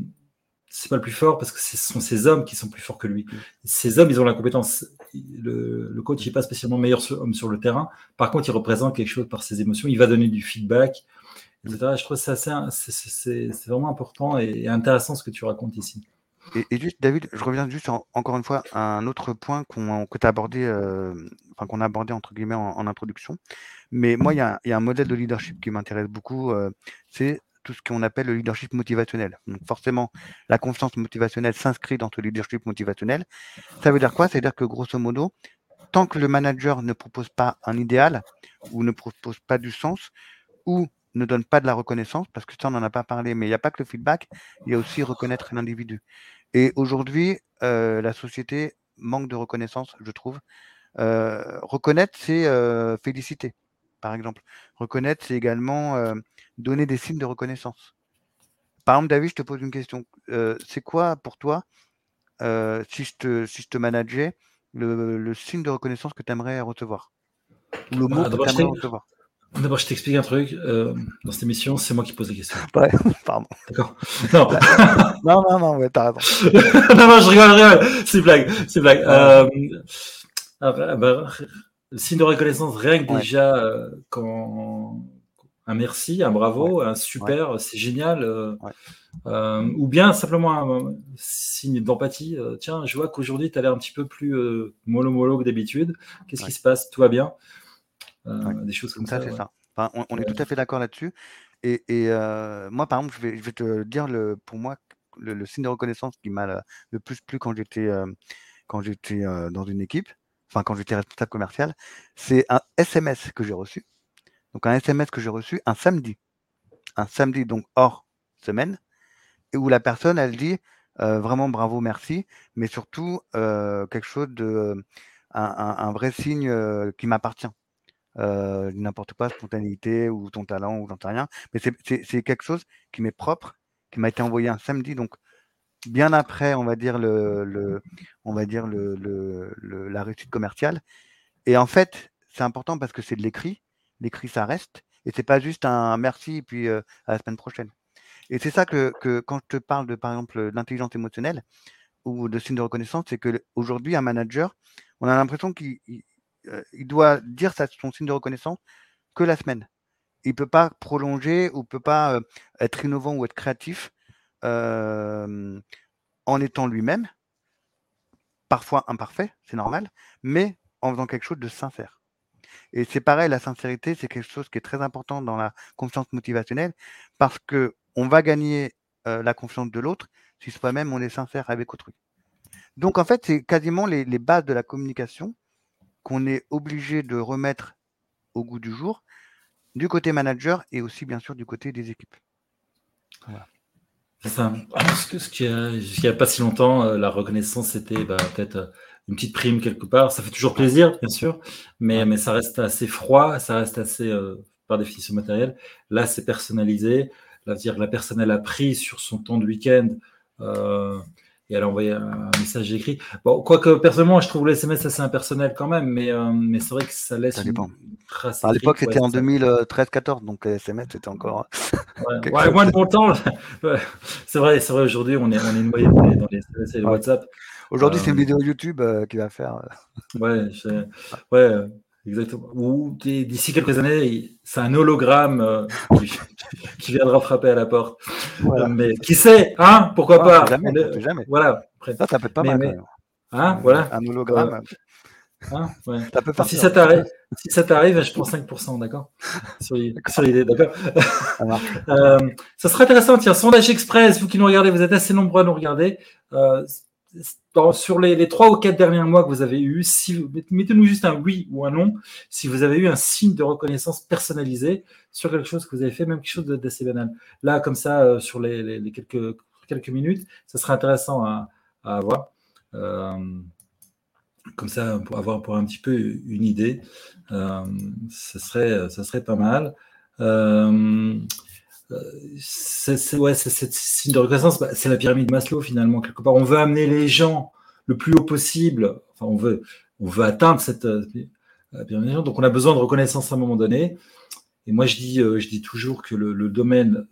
c'est pas le plus fort parce que ce sont ces hommes qui sont plus forts que lui. Mm. Ces hommes, ils ont la compétence. Le, coach n'est pas spécialement meilleur homme sur le terrain. Par contre, il représente quelque chose par ses émotions. Il va donner du feedback, etc. Je trouve que c'est vraiment important et intéressant ce que tu racontes ici. Et, juste, David, je reviens juste encore une fois à un autre point qu'on que abordé, euh, qu'on a abordé entre guillemets en, introduction. Mais moi, il y, a, un modèle de leadership qui m'intéresse beaucoup. Euh, c'est tout ce qu'on appelle le leadership motivationnel. Donc forcément, la confiance motivationnelle s'inscrit dans ce leadership motivationnel. Ça veut dire quoi? Ça veut dire que grosso modo, tant que le manager ne propose pas un idéal ou ne propose pas du sens ou ne donne pas de la reconnaissance, parce que ça, on n'en a pas parlé, mais il n'y a pas que le feedback, il y a aussi reconnaître l'individu. Et aujourd'hui, euh, la société manque de reconnaissance, je trouve. Euh, reconnaître, c'est euh, féliciter, par exemple. Reconnaître, c'est également donner des signes de reconnaissance. Par exemple, David, je te pose une question. Euh, c'est quoi pour toi, euh, si, je te, si je te manageais, le, signe de reconnaissance que tu aimerais recevoir le mot bah, que tu aimerais recevoir? D'abord, je t'explique un truc. Euh, dans cette émission, c'est moi qui pose les questions. Ouais, pardon. D'accord. Non. non, non, non, ouais, t'as raison. non, non, je rigole, je rigole. C'est blague. C'est blague. Ah, bah, le signe de reconnaissance, rien que déjà, quand un merci, un bravo, un super, c'est génial. Euh, euh, ou bien simplement un, signe d'empathie. Euh, tiens, je vois qu'aujourd'hui, tu as l'air un petit peu plus mollo mollo que d'habitude. Qu'est-ce qui se passe? Tout va bien? Des choses comme ça. c'est ça. on, est tout à fait d'accord là-dessus. Et, moi, par exemple, je vais, te dire, le, pour moi, le, signe de reconnaissance qui m'a le, plus plu quand j'étais quand j'étais dans une équipe, enfin quand j'étais responsable commercial, c'est un SMS que j'ai reçu. Donc un SMS que j'ai reçu un samedi. Un samedi, donc hors semaine, et où la personne, elle dit vraiment bravo, merci, mais surtout quelque chose de un, vrai signe qui m'appartient. N'importe quoi, spontanéité ou ton talent ou j'en sais rien. Mais c'est quelque chose qui m'est propre, qui m'a été envoyé un samedi, donc bien après, on va dire, le, on va dire le, la réussite commerciale. Et en fait, c'est important parce que c'est de l'écrit. L'écrit, ça reste. Et c'est pas juste un merci et puis à la semaine prochaine. Et c'est ça que, quand je te parle de, par exemple, d'intelligence émotionnelle ou de signe de reconnaissance, c'est qu'aujourd'hui, un manager, on a l'impression qu'il doit dire son signe de reconnaissance que la semaine. Il ne peut pas prolonger ou ne peut pas être innovant ou être créatif en étant lui-même, parfois imparfait, c'est normal, mais en faisant quelque chose de sincère. Et c'est pareil, la sincérité, c'est quelque chose qui est très important dans la confiance motivationnelle parce que on va gagner la confiance de l'autre si soi-même on est sincère avec autrui. Donc en fait, c'est quasiment les, bases de la communication qu'on est obligé de remettre au goût du jour du côté manager et aussi bien sûr du côté des équipes. C'est ça. Parce que ce qui n'y a, pas si longtemps, euh, la reconnaissance, c'était bah, peut-être euh, une petite prime quelque part. Ça fait toujours plaisir, bien sûr, mais, mais ça reste assez froid, ça reste assez, euh, par définition matérielle. Là, c'est personnalisé. Là, dire la personne, elle a pris sur son temps de week-end et elle a envoyé un message écrit. Bon, quoique personnellement, je trouve le SMS assez impersonnel quand même, mais, euh, mais c'est vrai que ça laisse une trace. À l'époque, c'était en 2013-14, donc SMS, c'était encore. ouais, ouais moins de bon temps. c'est vrai, c'est vrai. Aujourd'hui, on est, on est noyé dans les SMS et les WhatsApp. Aujourd'hui, c'est une euh, vidéo YouTube euh, qui va faire. ouais, ouais. Exactement. Ou d'ici quelques années, c'est un hologramme euh, qui, viendra frapper à la porte. Mais qui sait, hein Pourquoi pas jamais, jamais. Voilà. Ça, ça peut être pas mal. Hein, voilà. Un hologramme. Hein, ouais. ça peut si ça t'arrive, si ça t'arrive, je prends 5%, d'accord Sur l'idée, d'accord euh, Ça serait intéressant, tiens, sondage express, vous qui nous regardez, vous êtes assez nombreux à nous regarder. Euh, sur les, trois ou quatre derniers mois que vous avez eu, mettez-nous juste un oui ou un non, si vous avez eu un signe de reconnaissance personnalisé sur quelque chose que vous avez fait, même quelque chose d'assez banal. Là, comme ça, euh, sur les, quelques, minutes, ça serait intéressant à, avoir. Euh, comme ça, pour avoir un petit peu une idée, euh, ça, serait, ça serait pas mal c'est ouais, cette signe de reconnaissance, bah, c'est la pyramide Maslow finalement quelque part. On veut amener les gens le plus haut possible. Enfin, on veut, on veut atteindre cette euh, pyramide. Donc, on a besoin de reconnaissance à un moment donné. Et moi, je dis, euh, je dis toujours que le, domaine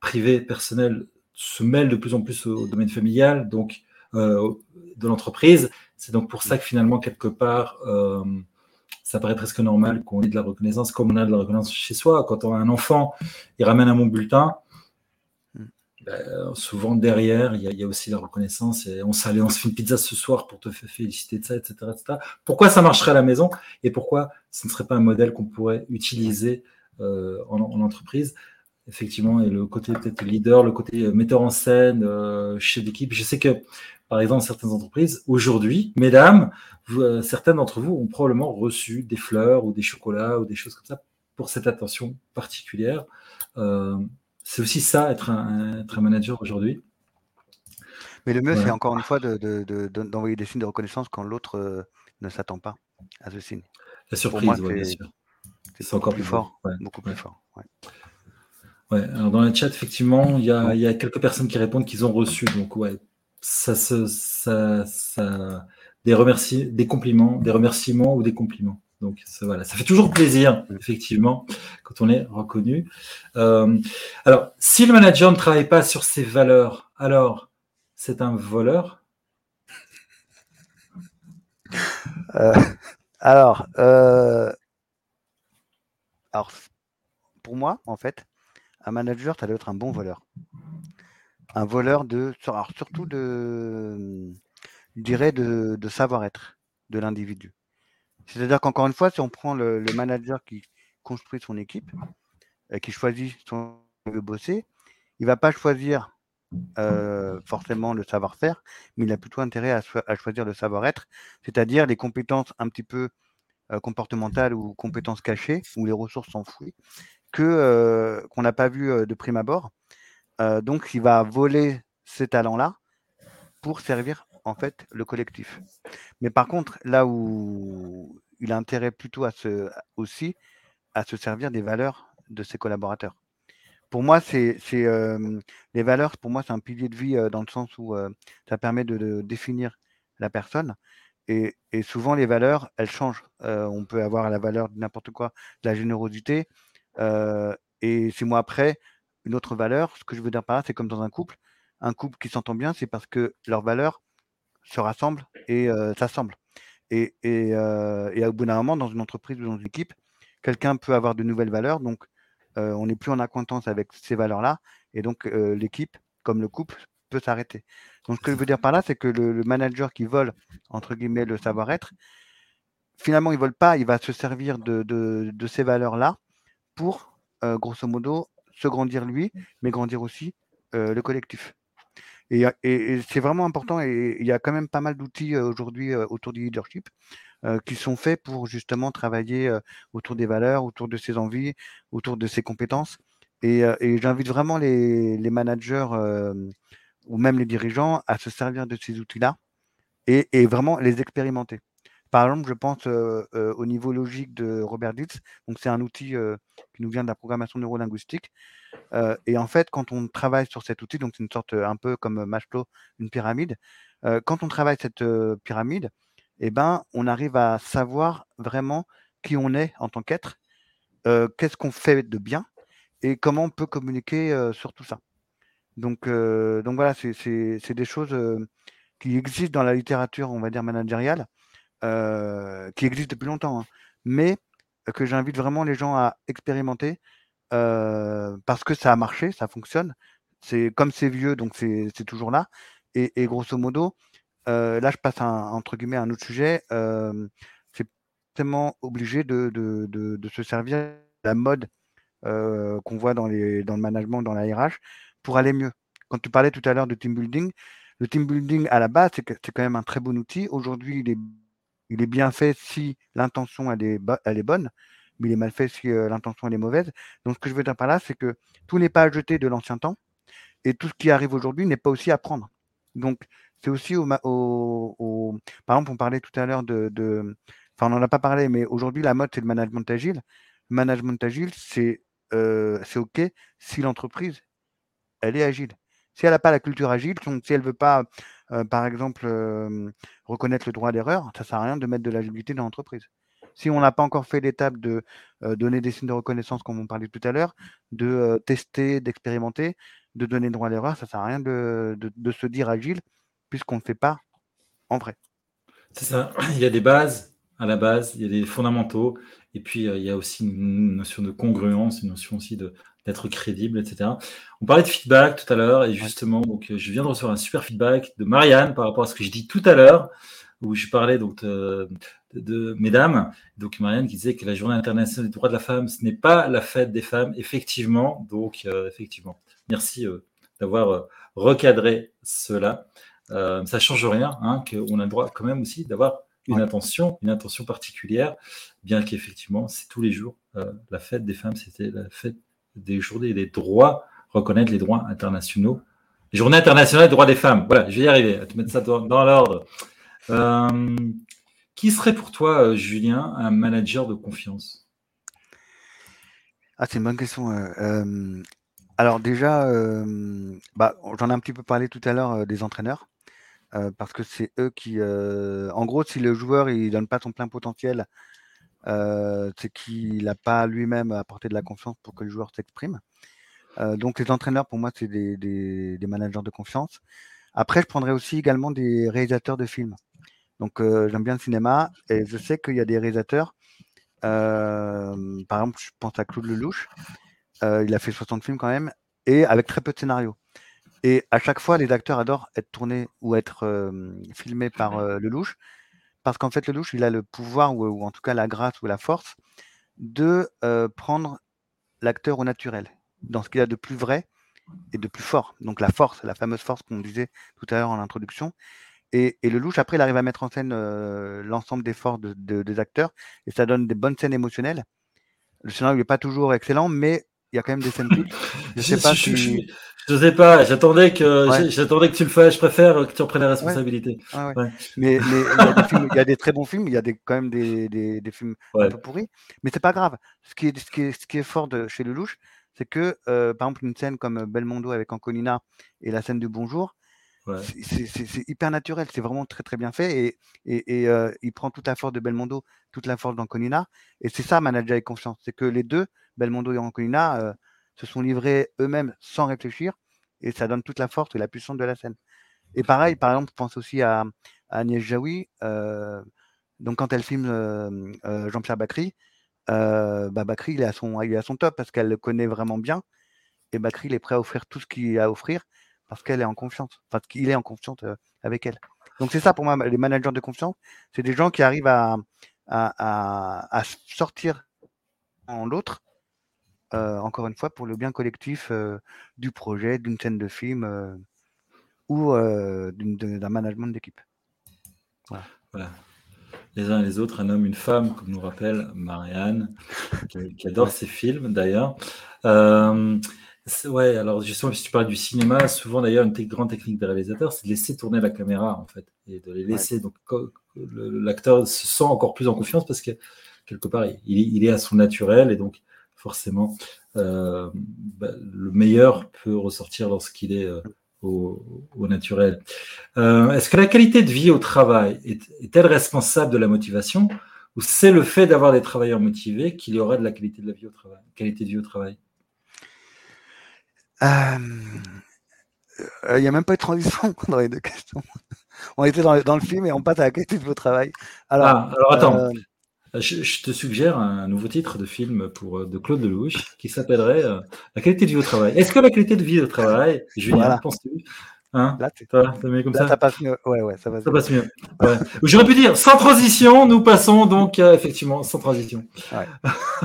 privé, personnel, se mêle de plus en plus au, domaine familial, donc euh, de l'entreprise. C'est donc pour ça que finalement, quelque part, ça paraît presque normal qu'on ait de la reconnaissance comme on a de la reconnaissance chez soi. Quand on a un enfant, il ramène un bon bulletin. Hmm. Ben, souvent derrière, il y, a, aussi la reconnaissance. Et on s'allait, on se fait une pizza ce soir pour te féliciter de ça, etc., etc. Pourquoi ça marcherait à la maison et pourquoi ce ne serait pas un modèle qu'on pourrait utiliser euh, en, entreprise? Effectivement, et le côté peut-être leader, le côté euh, metteur en scène, euh, chef d'équipe. Je sais que par exemple, certaines entreprises, aujourd'hui, mesdames, euh, certaines d'entre vous ont probablement reçu des fleurs ou des chocolats ou des choses comme ça pour cette attention particulière. Euh, c'est aussi ça, être un, manager aujourd'hui. Mais le mieux, c'est encore une fois d'envoyer des signes de reconnaissance quand l'autre ne s'attend pas à ce signe. La surprise, bien sûr. C'est encore plus fort, beaucoup plus fort. Ouais. alors dans le chat, effectivement, il y, a, il y a quelques personnes qui répondent qu'ils ont reçu. Donc, ouais, ça, ça, ça, des remercie, des compliments, des remerciements ou des compliments. Donc ça, voilà, ça fait toujours plaisir, effectivement, quand on est reconnu. Euh, alors, si le manager ne travaille pas sur ses valeurs, alors c'est un voleur? Euh, alors, euh, alors, pour moi, en fait, un manager, ça doit être un bon voleur un voleur de, surtout de, je dirais, de, savoir-être de l'individu. C'est-à-dire qu'encore une fois, si on prend le, manager qui construit son équipe, et qui choisit son veut bosser, il va pas choisir forcément le savoir-faire, mais il a plutôt intérêt à, choisir le savoir-être, c'est-à-dire les compétences un petit peu comportementales ou compétences cachées, où les ressources fouillées, que qu'on n'a pas vu de prime abord. donc, il va voler ces talents-là pour servir en fait le collectif. Mais par contre, là où il a intérêt plutôt à se, aussi à se servir des valeurs de ses collaborateurs. Pour moi, c'est les valeurs. Pour moi, c'est un pilier de vie dans le sens où ça permet de, définir la personne. Et, souvent, les valeurs, elles changent. on peut avoir la valeur de n'importe quoi, de la générosité. Et six mois après, une autre valeur. Ce que je veux dire par là, c'est comme dans un couple. Un couple qui s'entend bien, c'est parce que leurs valeurs se rassemblent et s'assemblent. Et, et, et, au bout d'un moment, dans une entreprise ou dans une équipe, quelqu'un peut avoir de nouvelles valeurs. Donc, on n'est plus en acquaintance avec ces valeurs-là. Et donc, l'équipe, comme le couple, peut s'arrêter. Donc, ce que je veux dire par là, c'est que le, manager qui vole, entre guillemets, le savoir-être, finalement, il ne vole pas, il va se servir de, de, ces valeurs-là pour, grosso modo, se grandir lui, mais grandir aussi le collectif. Et, c'est vraiment important, et il y a quand même pas mal d'outils aujourd'hui autour du leadership qui sont faits pour justement travailler autour des valeurs, autour de ses envies, autour de ses compétences. Et, j'invite vraiment les, managers ou même les dirigeants à se servir de ces outils-là et, vraiment les expérimenter. Par exemple, je pense au niveau logique de Robert Dietz. Donc, c'est un outil qui nous vient de la programmation neurolinguistique. et en fait, quand on travaille sur cet outil, donc c'est une sorte un peu comme Maslow, une pyramide. quand on travaille cette pyramide, eh ben, on arrive à savoir vraiment qui on est en tant qu'être, qu'est-ce qu'on fait de bien et comment on peut communiquer sur tout ça. Donc, donc voilà, c'est des choses qui existent dans la littérature, on va dire, managériale, qui existent depuis longtemps, hein, mais que j'invite vraiment les gens à expérimenter parce que ça a marché, ça fonctionne. C'est comme c'est vieux, donc c'est toujours là. Et, grosso modo, là, je passe entre guillemets à un autre sujet. c'est tellement obligé de, se servir de la mode qu'on voit dans, les, dans le management, dans la RH, pour aller mieux. Quand tu parlais tout à l'heure de team building, le team building à la base, c'est quand même un très bon outil. Aujourd'hui, il est, il est bien fait si l'intention est, bonne, mais il est mal fait si l'intention elle est mauvaise. Donc, ce que je veux dire par là, c'est que tout n'est pas à jeter de l'ancien temps, et tout ce qui arrive aujourd'hui n'est pas aussi à prendre. Donc, c'est aussi au, au, Par exemple, on parlait tout à l'heure de, Enfin, on n'en a pas parlé, mais aujourd'hui, la mode, c'est le management agile. Le management agile, c'est euh, OK si l'entreprise, elle est agile. Si elle n'a pas la culture agile, si elle ne veut pas, par exemple, reconnaître le droit d'erreur, ça ne sert à rien de mettre de l'agilité dans l'entreprise. Si on n'a pas encore fait l'étape de donner des signes de reconnaissance, comme on parlait tout à l'heure, de tester, d'expérimenter, de donner le droit d'erreur, ça ne sert à rien de, de se dire agile puisqu'on ne fait pas en vrai. C'est ça. Il y a des bases à la base, il y a des fondamentaux, et puis il y a aussi une notion de congruence, une notion aussi d'être crédible, etc. On parlait de feedback tout à l'heure, et justement, donc, euh, je viens de recevoir un super feedback de Marianne par rapport à ce que j'ai dit tout à l'heure, où je parlais donc de, mesdames. Donc Marianne qui disait que la Journée internationale des droits de la femme, ce n'est pas la fête des femmes, effectivement. Donc euh, effectivement, merci d'avoir recadré cela. Euh, ça change rien, hein, qu'on a le droit quand même aussi d'avoir une intention, une intention particulière, bien qu'effectivement, c'est tous les jours. Euh, la fête des femmes, c'était la fête des journées des droits, reconnaître les droits internationaux. Journée internationale des droits des femmes. Voilà, je vais y arriver, à te mettre ça dans, l'ordre. Euh, qui serait pour toi, Julien, un manager de confiance? Ah, c'est une bonne question. alors déjà, bah, j'en ai un petit peu parlé tout à l'heure des entraîneurs parce que c'est eux qui, en gros, si le joueur il donne pas son plein potentiel, c'est qu'il n'a pas lui-même apporté de la confiance pour que le joueur s'exprime. donc les entraîneurs, pour moi, c'est des, des, managers de confiance. Après, je prendrais aussi également des réalisateurs de films. Donc j'aime bien le cinéma et je sais qu'il y a des réalisateurs. par exemple, je pense à Claude Lelouch. il a fait 60 films quand même et avec très peu de scénarios. Et à chaque fois, les acteurs adorent être tournés ou être filmés par Lelouch, parce qu'en fait, Lelouch, il a le pouvoir, ou, en tout cas la grâce ou la force, de prendre l'acteur au naturel, dans ce qu'il a de plus vrai et de plus fort. Donc la force, la fameuse force qu'on disait tout à l'heure en introduction. Et, le louche, après, il arrive à mettre en scène l'ensemble des forces des acteurs et ça donne des bonnes scènes émotionnelles. Le scénario n'est pas toujours excellent, mais il y a quand même des scènes Je sais pas je, sais pas, j'attendais que, j'attendais que tu le fasses. Je préfère que tu en prennes la responsabilité. Mais, il y, a des très bons films, il y a des, quand même des, des, films un peu pourris, mais c'est pas grave. Ce qui est, ce qui est, ce qui est fort de, chez le louche, c'est que, par exemple, une scène comme Belmondo avec Anconina et la scène du Bonjour, c'est hyper naturel, c'est vraiment très très bien fait et, et, il prend toute la force de Belmondo, toute la force d'Anconina et c'est ça manager avec confiance, c'est que les deux, Belmondo et Anconina, se sont livrés eux-mêmes sans réfléchir et ça donne toute la force et la puissance de la scène. Et pareil, par exemple, je pense aussi à, Agnès Jaoui, donc quand elle filme Jean-Pierre Bacry, bah Bacry il est, à son, il est à son top parce qu'elle le connaît vraiment bien et Bacry il est prêt à offrir tout ce qu'il a à offrir parce qu'elle est en confiance, parce qu'il est en confiance avec elle. Donc c'est ça pour moi, les managers de confiance, c'est des gens qui arrivent à, à, sortir en l'autre, encore une fois, pour le bien collectif du projet, d'une scène de film ou d'un management d'équipe. Voilà. Les uns et les autres, un homme, une femme, comme nous rappelle Marianne, qui, adore ces films d'ailleurs. Ouais, alors justement, si tu parles du cinéma, souvent d'ailleurs, une grande technique des réalisateurs, c'est de laisser tourner la caméra, en fait, et de les laisser. Donc, l'acteur se sent encore plus en confiance parce que, quelque part, il, est à son naturel, et donc, forcément, euh, bah, le meilleur peut ressortir lorsqu'il est euh, au, naturel. Euh, est-ce que la qualité de vie au travail est-elle responsable de la motivation, ou c'est le fait d'avoir des travailleurs motivés qu'il y aura de la qualité de la vie au travail, qualité de vie au travail? Il n'y a même pas eu de transition dans les deux questions. On était dans, le film et on passe à la qualité de vos travail. Alors, ah, alors attends, euh, je, te suggère un nouveau titre de film pour, de Claude Lelouch qui s'appellerait euh, La qualité de vie au travail. Est-ce que la qualité de vie au travail, Julien, voilà. penses-tu Hein? Là, comme ça, ça passe mieux. Ouais, ouais, ça, ça passe mieux. Ouais. J'aurais pu dire sans transition, nous passons donc effectivement sans transition. Ouais.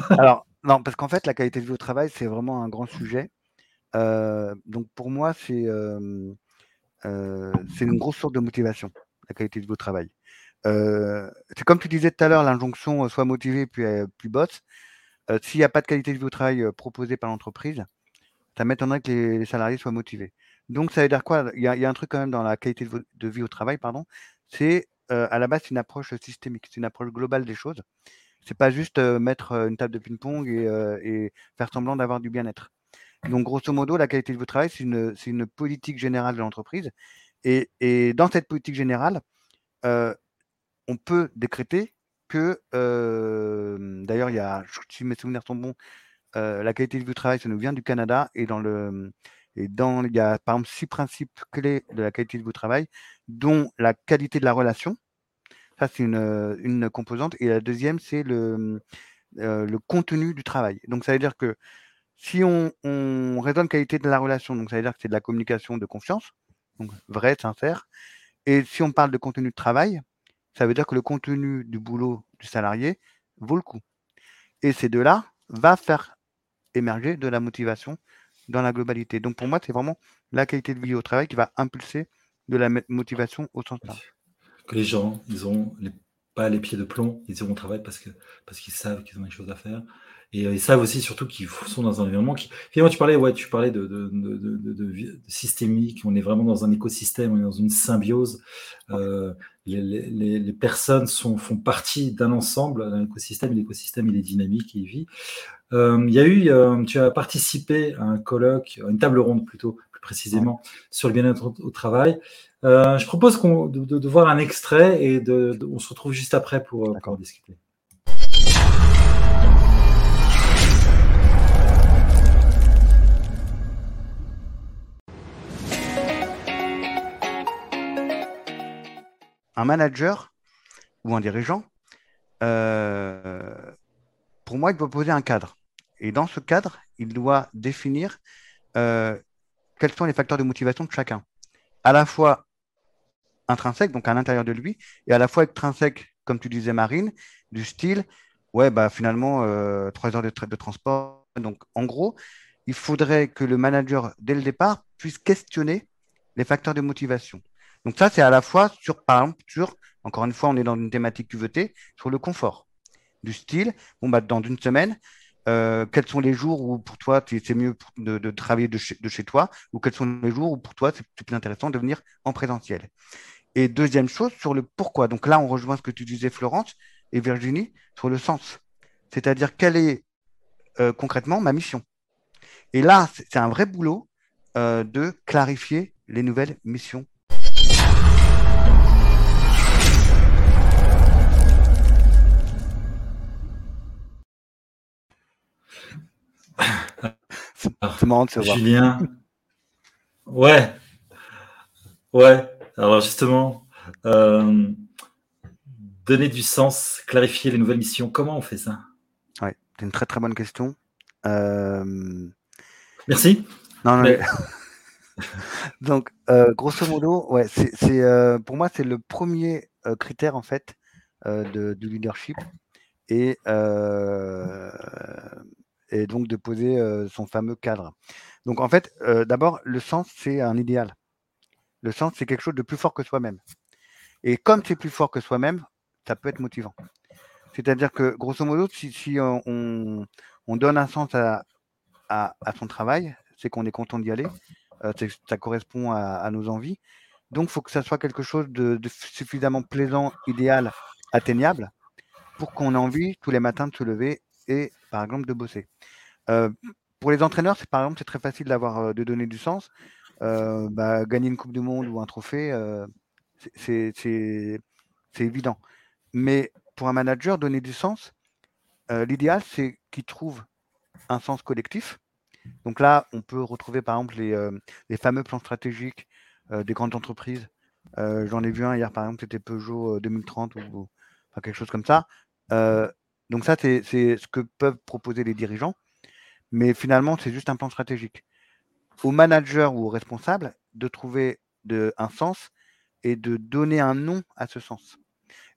Alors, non, parce qu'en fait, la qualité de vie au travail, c'est vraiment un grand sujet donc pour moi, c'est c'est une grosse source de motivation, la qualité de votre travail. c'est comme tu disais tout à l'heure, l'injonction soit motivé puis, puis bosse. S'il n'y a pas de qualité de au travail proposée par l'entreprise, ça m'étonnerait que les, salariés soient motivés. Donc ça veut dire quoi? Il y, a, un truc quand même dans la qualité de, vie au travail, pardon. C'est à la base une approche systémique, c'est une approche globale des choses. C'est pas juste mettre une table de ping-pong et, faire semblant d'avoir du bien-être. Donc, grosso modo, la qualité de votre travail, c'est une, politique générale de l'entreprise. Et, dans cette politique générale, euh, on peut décréter que, euh, d'ailleurs, il y a, si mes souvenirs sont bons, euh, la qualité de votre travail, ça nous vient du Canada. Et dans le, et dans, il y a par exemple six principes clés de la qualité de votre travail, dont la qualité de la relation. Ça, c'est une, une composante. Et la deuxième, c'est le, le contenu du travail. Donc, ça veut dire que si on, raisonne qualité de la relation, donc ça veut dire que c'est de la communication de confiance, donc vrai, sincère. Et si on parle de contenu de travail, ça veut dire que le contenu du boulot du salarié vaut le coup. Et ces deux-là va faire émerger de la motivation dans la globalité. Donc pour moi, c'est vraiment la qualité de vie au travail qui va impulser de la motivation au sens large. Que les gens, ils ont pas les pieds de plomb, ils iront au travail parce parce qu'ils savent qu'ils ont des choses à faire. Et euh, ils savent aussi surtout qu'ils sont dans un environnement qui. Finalement, tu parlais, ouais, tu parlais de, de, de, de, systémique. On est vraiment dans un écosystème, on est dans une symbiose. Euh, les, les, les, personnes sont, font partie d'un ensemble, d'un écosystème. L'écosystème, il est dynamique, il vit. Euh, il y a eu, euh, tu as participé à un colloque, à une table ronde plutôt, plus précisément, sur le bien-être au, travail. Euh, je propose qu'on, de, voir un extrait et de, on se retrouve juste après pour, pour en discuter. Un manager ou un dirigeant, euh, pour moi, il doit poser un cadre. Et dans ce cadre, il doit définir euh, quels sont les facteurs de motivation de chacun. À la fois intrinsèque, donc à l'intérieur de lui, et à la fois extrinsèque, comme tu disais, Marine, du style, ouais, bah finalement, euh, trois heures de, de transport. Donc, en gros, il faudrait que le manager, dès le départ, puisse questionner les facteurs de motivation. Donc ça, c'est à la fois sur, par exemple, sur, encore une fois, on est dans une thématique QVT, sur le confort. Du style, bon, bah, dans une semaine, euh, quels sont les jours où pour toi c'est mieux de, travailler de chez, de chez, toi ou quels sont les jours où pour toi c'est plus intéressant de venir en présentiel? Et deuxième chose, sur le pourquoi. Donc là, on rejoint ce que tu disais, Florence et Virginie, sur le sens. C'est-à-dire, quelle est euh, concrètement ma mission? Et là, c'est un vrai boulot euh, de clarifier les nouvelles missions. C'est marrant de se voir. Julien. Ouais. Ouais. Alors justement, euh, donner du sens, clarifier les nouvelles missions, comment on fait ça? Ouais, c'est une très très bonne question. Euh, Merci. Donc, euh, grosso modo, ouais, c'est, pour moi, c'est le premier critère en fait de, du leadership et, et donc de poser son fameux cadre. Donc en fait, d'abord, le sens, c'est un idéal. Le sens, c'est quelque chose de plus fort que soi-même. Et comme c'est plus fort que soi-même, ça peut être motivant. C'est-à-dire que, grosso modo, si, on, donne un sens à, son travail, c'est qu'on est content d'y aller, ça correspond à, nos envies. Donc, il faut que ça soit quelque chose de, suffisamment plaisant, idéal, atteignable, pour qu'on ait envie tous les matins de se lever et, par exemple, de bosser. Euh, pour les entraîneurs, c'est par exemple, c'est très facile d'avoir, euh, de donner du sens. Euh, bah, gagner une Coupe du Monde ou un trophée, c'est évident. Mais pour un manager, donner du sens, l'idéal, c'est qu'il trouve un sens collectif. Donc là, on peut retrouver par exemple les, fameux plans stratégiques des grandes entreprises. J'en ai vu un hier, par exemple, c'était Peugeot 2030 ou, quelque chose comme ça. Donc ça, c'est ce que peuvent proposer les dirigeants. Mais finalement, c'est juste un plan stratégique au manager ou au responsable de trouver un sens et de donner un nom à ce sens.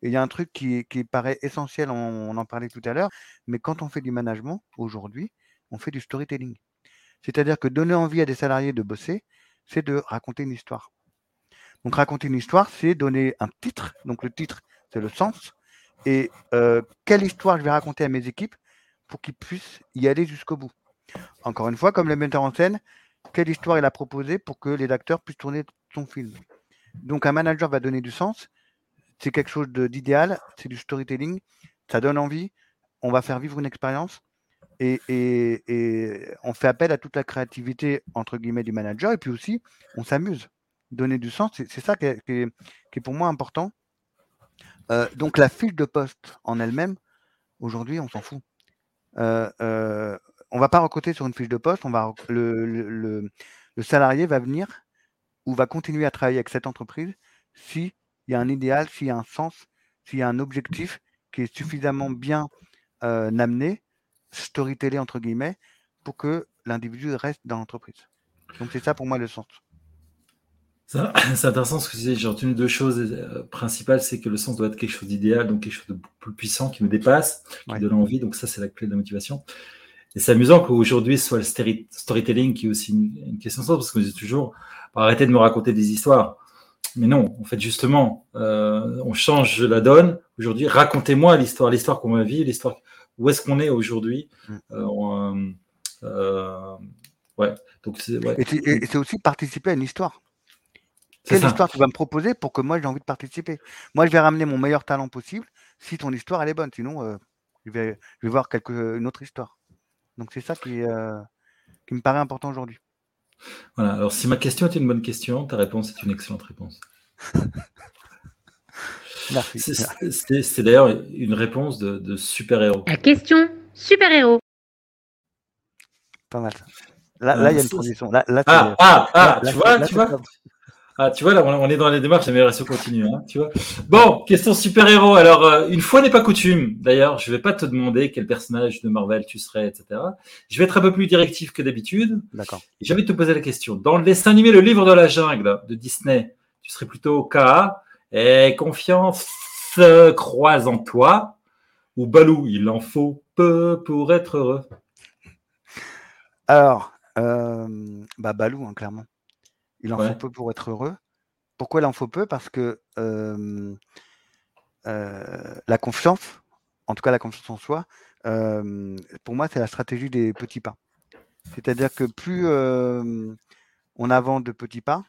il y a un truc qui, paraît essentiel, on, en parlait tout à l'heure, mais quand on fait du management, aujourd'hui, on fait du storytelling. C'est-à-dire que donner envie à des salariés de bosser, c'est de raconter une histoire. Donc raconter une histoire, c'est donner un titre. Donc le titre, c'est le sens. Et euh, quelle histoire je vais raconter à mes équipes pour qu'ils puissent y aller jusqu'au bout? Encore une fois, comme le metteur en scène, quelle histoire il a proposé pour que les acteurs puissent tourner son film? Donc un manager va donner du sens, c'est quelque chose d'idéal, c'est du storytelling, ça donne envie, on va faire vivre une expérience et, on fait appel à toute la créativité entre guillemets du manager et puis aussi on s'amuse. Donner du sens, c'est ça qui est, pour moi important. Euh, donc la fiche de poste en elle-même, aujourd'hui, on s'en fout. Euh, euh, on va pas recruter sur une fiche de poste, on va le, salarié va venir ou va continuer à travailler avec cette entreprise s'il y a un idéal, s'il y a un sens, s'il y a un objectif qui est suffisamment bien euh, amené, storytellé entre guillemets, pour que l'individu reste dans l'entreprise. Donc c'est ça pour moi le sens. C'est intéressant ce que tu disais. J'ai retenu deux choses euh, principales. C'est que le sens doit être quelque chose d'idéal, donc quelque chose de plus puissant qui me dépasse, qui donne envie. Donc ça, c'est la clé de la motivation. Et c'est amusant qu'aujourd'hui, ce soit le storytelling qui est aussi une, question de sens, parce qu'on dit toujours, arrêtez de me raconter des histoires. Mais non, en fait, justement, euh, on change la donne. Aujourd'hui, racontez-moi l'histoire, l'histoire qu'on va vivre, l'histoire, où est-ce qu'on est aujourd'hui. Mm. Euh, euh, ouais. Donc, c'est, Et c'est aussi participer à une histoire. Quelle histoire tu vas me proposer pour que moi j'ai envie de participer? Moi, je vais ramener mon meilleur talent possible si ton histoire elle est bonne. Sinon, je, vais, je vais voir quelque, une autre histoire. Donc c'est ça qui, euh, qui, me paraît important aujourd'hui. Voilà, alors si ma question est une bonne question, ta réponse est une excellente réponse. Merci. C'est d'ailleurs une réponse de, super-héros. La question super-héros. Pas mal. Là, il y a une transition. Là, ah, ah, ah, tu vois, tu vois? Ah, tu vois, là, on est dans les démarches d'amélioration continue, hein, tu vois. Bon, question super-héros. Alors, euh, une fois n'est pas coutume, d'ailleurs, je vais pas te demander quel personnage de Marvel tu serais, etc. Je vais être un peu plus directif que d'habitude. D'accord. Et j'ai envie de te poser la question. Dans le dessin animé Le Livre de la Jungle de Disney, tu serais plutôt K et confiance croise en toi ou Balou, il en faut peu pour être heureux? Alors, Euh, bah, Balou, hein, clairement. Il en Ouais. faut peu pour être heureux. Pourquoi il en faut peu? Parce que euh, euh, la confiance, en tout cas la confiance en soi, euh, pour moi, c'est la stratégie des petits pas. C'est-à-dire que plus on avance de petits pas,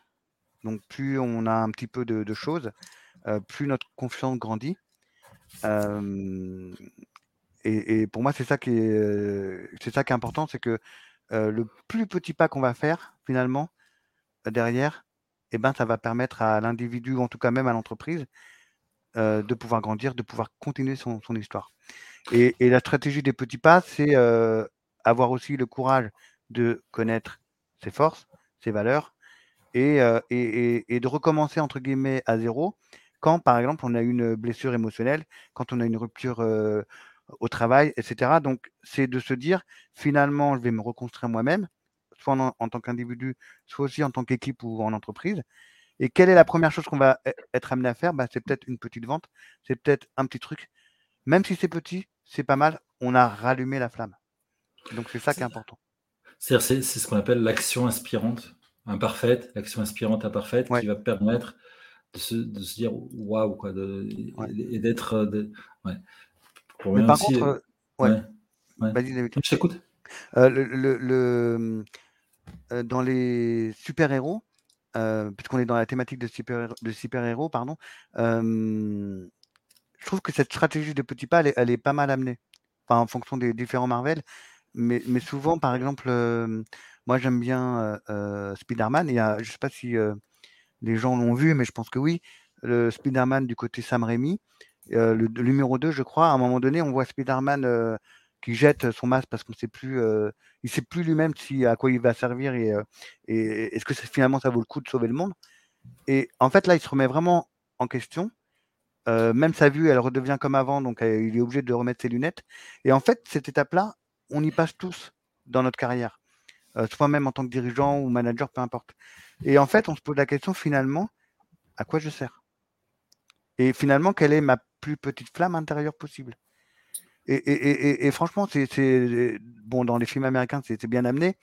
donc plus on a un petit peu de, de choses, euh, plus notre confiance grandit. Et, et pour moi, c'est ça qui est, c'est ça qui est important, c'est que euh, le plus petit pas qu'on va faire, finalement, derrière, eh ben, ça va permettre à l'individu, en tout cas même à l'entreprise, euh, de pouvoir grandir, de pouvoir continuer son, histoire. Et, la stratégie des petits pas, c'est euh, avoir aussi le courage de connaître ses forces, ses valeurs, et, euh, et, et- de recommencer, entre guillemets, à zéro, quand, par exemple, on a une blessure émotionnelle, quand on a une rupture au travail, etc. Donc, c'est de se dire, finalement, je vais me reconstruire moi-même, soit en, en tant qu'individu, soit aussi en tant qu'équipe ou en entreprise. Et quelle est la première chose qu'on va e- être amené à faire? Bah, C'est peut-être une petite vente, c'est peut-être un petit truc. Même si c'est petit, c'est pas mal, on a rallumé la flamme. Donc, c'est ça qui est important. C'est c'est ce qu'on appelle l'action inspirante, imparfaite, l'action inspirante imparfaite, Ouais. qui va permettre de se, de se dire waouh, quoi, de, Ouais. et, d'être. euh, ouais. Mais par aussi, contre, euh, euh, ouais. vas-y, David. Je t'écoute. Euh, le, le- le- dans les super-héros, euh, puisqu'on est dans la thématique de super- de super-héros, pardon, euh, je trouve que cette stratégie de petits pas, elle est, pas mal amenée. En fonction des différents Marvel. Mais, souvent, par exemple, euh, moi j'aime bien euh, euh, Spider-Man. Je sais pas si euh, les gens l'ont vu, mais je pense que oui. Le Spider-Man du côté Sam Raimi, euh, le, numéro 2, je crois, à un moment donné, on voit Spider-Man euh, qui jette son masque parce qu'on sait plus, il sait plus lui-même à quoi il va servir et, est-ce que finalement ça vaut le coup de sauver le monde? Et en fait là, il se remet vraiment en question. Même sa vue, elle redevient comme avant, donc il est obligé de remettre ses lunettes. Et en fait, cette étape-là, on y passe tous dans notre carrière, soit même en tant que dirigeant ou manager, peu importe. Et en fait, on se pose la question finalement, à quoi je sers? Et finalement, quelle est ma plus petite flamme intérieure possible? Et, et- et- et- et franchement, c'est bon dans les films américains, c'est c'est bien amené.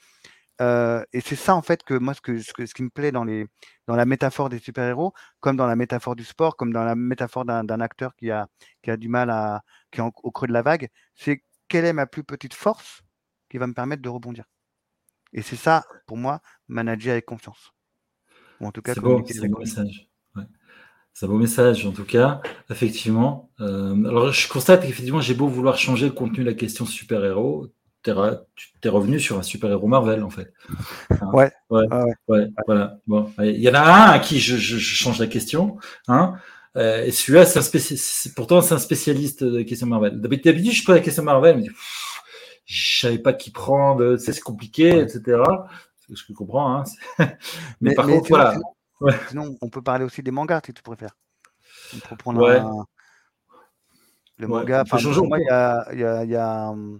Euh, et c'est ça en fait que moi, ce, que, ce, qui me plaît dans, les, dans la métaphore des super-héros, comme dans la métaphore du sport, comme dans la métaphore d'un acteur qui a, qui a du mal à, qui est en- au creux de la vague, c'est quelle est ma plus petite force qui va me permettre de rebondir. Et c'est ça, pour moi, manager avec confiance. Ou en tout cas, C'est beau, c'est message. C'est un beau message, en tout cas, effectivement. Euh, alors, je constate qu'effectivement, j'ai beau vouloir changer le contenu de la question super-héros, tu t'es revenu sur un super-héros Marvel, en fait. Hein? Ouais, ouais, ouais, ouais. ouais, voilà. Bon, il y en a un à qui je, je- je change la question, hein. Euh, et celui-là, c'est spéci- pourtant, c'est un spécialiste de la question Marvel. D'habitude, je pose la question Marvel, je Pff, je savais pas qui prendre, c'est compliqué, etc. C'est ce que je comprends, hein. Mais, Mais, par mais contre, voilà. Ouais. sinon, on peut parler aussi des mangas si tu préfères. On peut prendre Ouais. un- le manga. Enfin, pour moi, il y a, y a, y a, hum,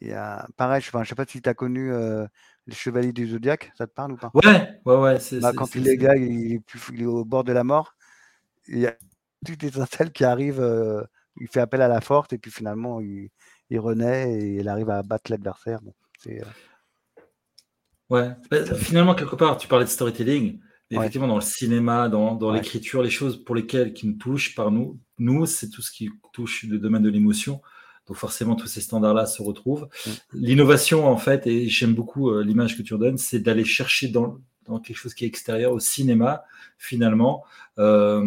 y a- pareil, je ne sais pas si tu as connu euh, les Chevaliers du Zodiaque, ça te parle ou pas? Ouais, ouais, ouais. c'est- Bah, Quand il est gars, il est, plus- il est au bord de la mort, il y a toute étincelle qui arrive, euh, il fait appel à la force et puis finalement il, il renaît et il arrive à battre l'adversaire. Bon, c'est, euh, Ouais. Bah, Finalement, quelque part, tu parlais de storytelling. Ouais. Effectivement, dans le cinéma, dans, dans Ouais. l'écriture, les choses pour lesquelles qui nous touchent par nous, nous, c'est tout ce qui touche le domaine de l'émotion. Donc forcément, tous ces standards-là se retrouvent. Mm. L'innovation, en fait, et j'aime beaucoup euh, l'image que tu redonnes, c'est d'aller chercher dans, dans quelque chose qui est extérieur au cinéma, finalement. Euh,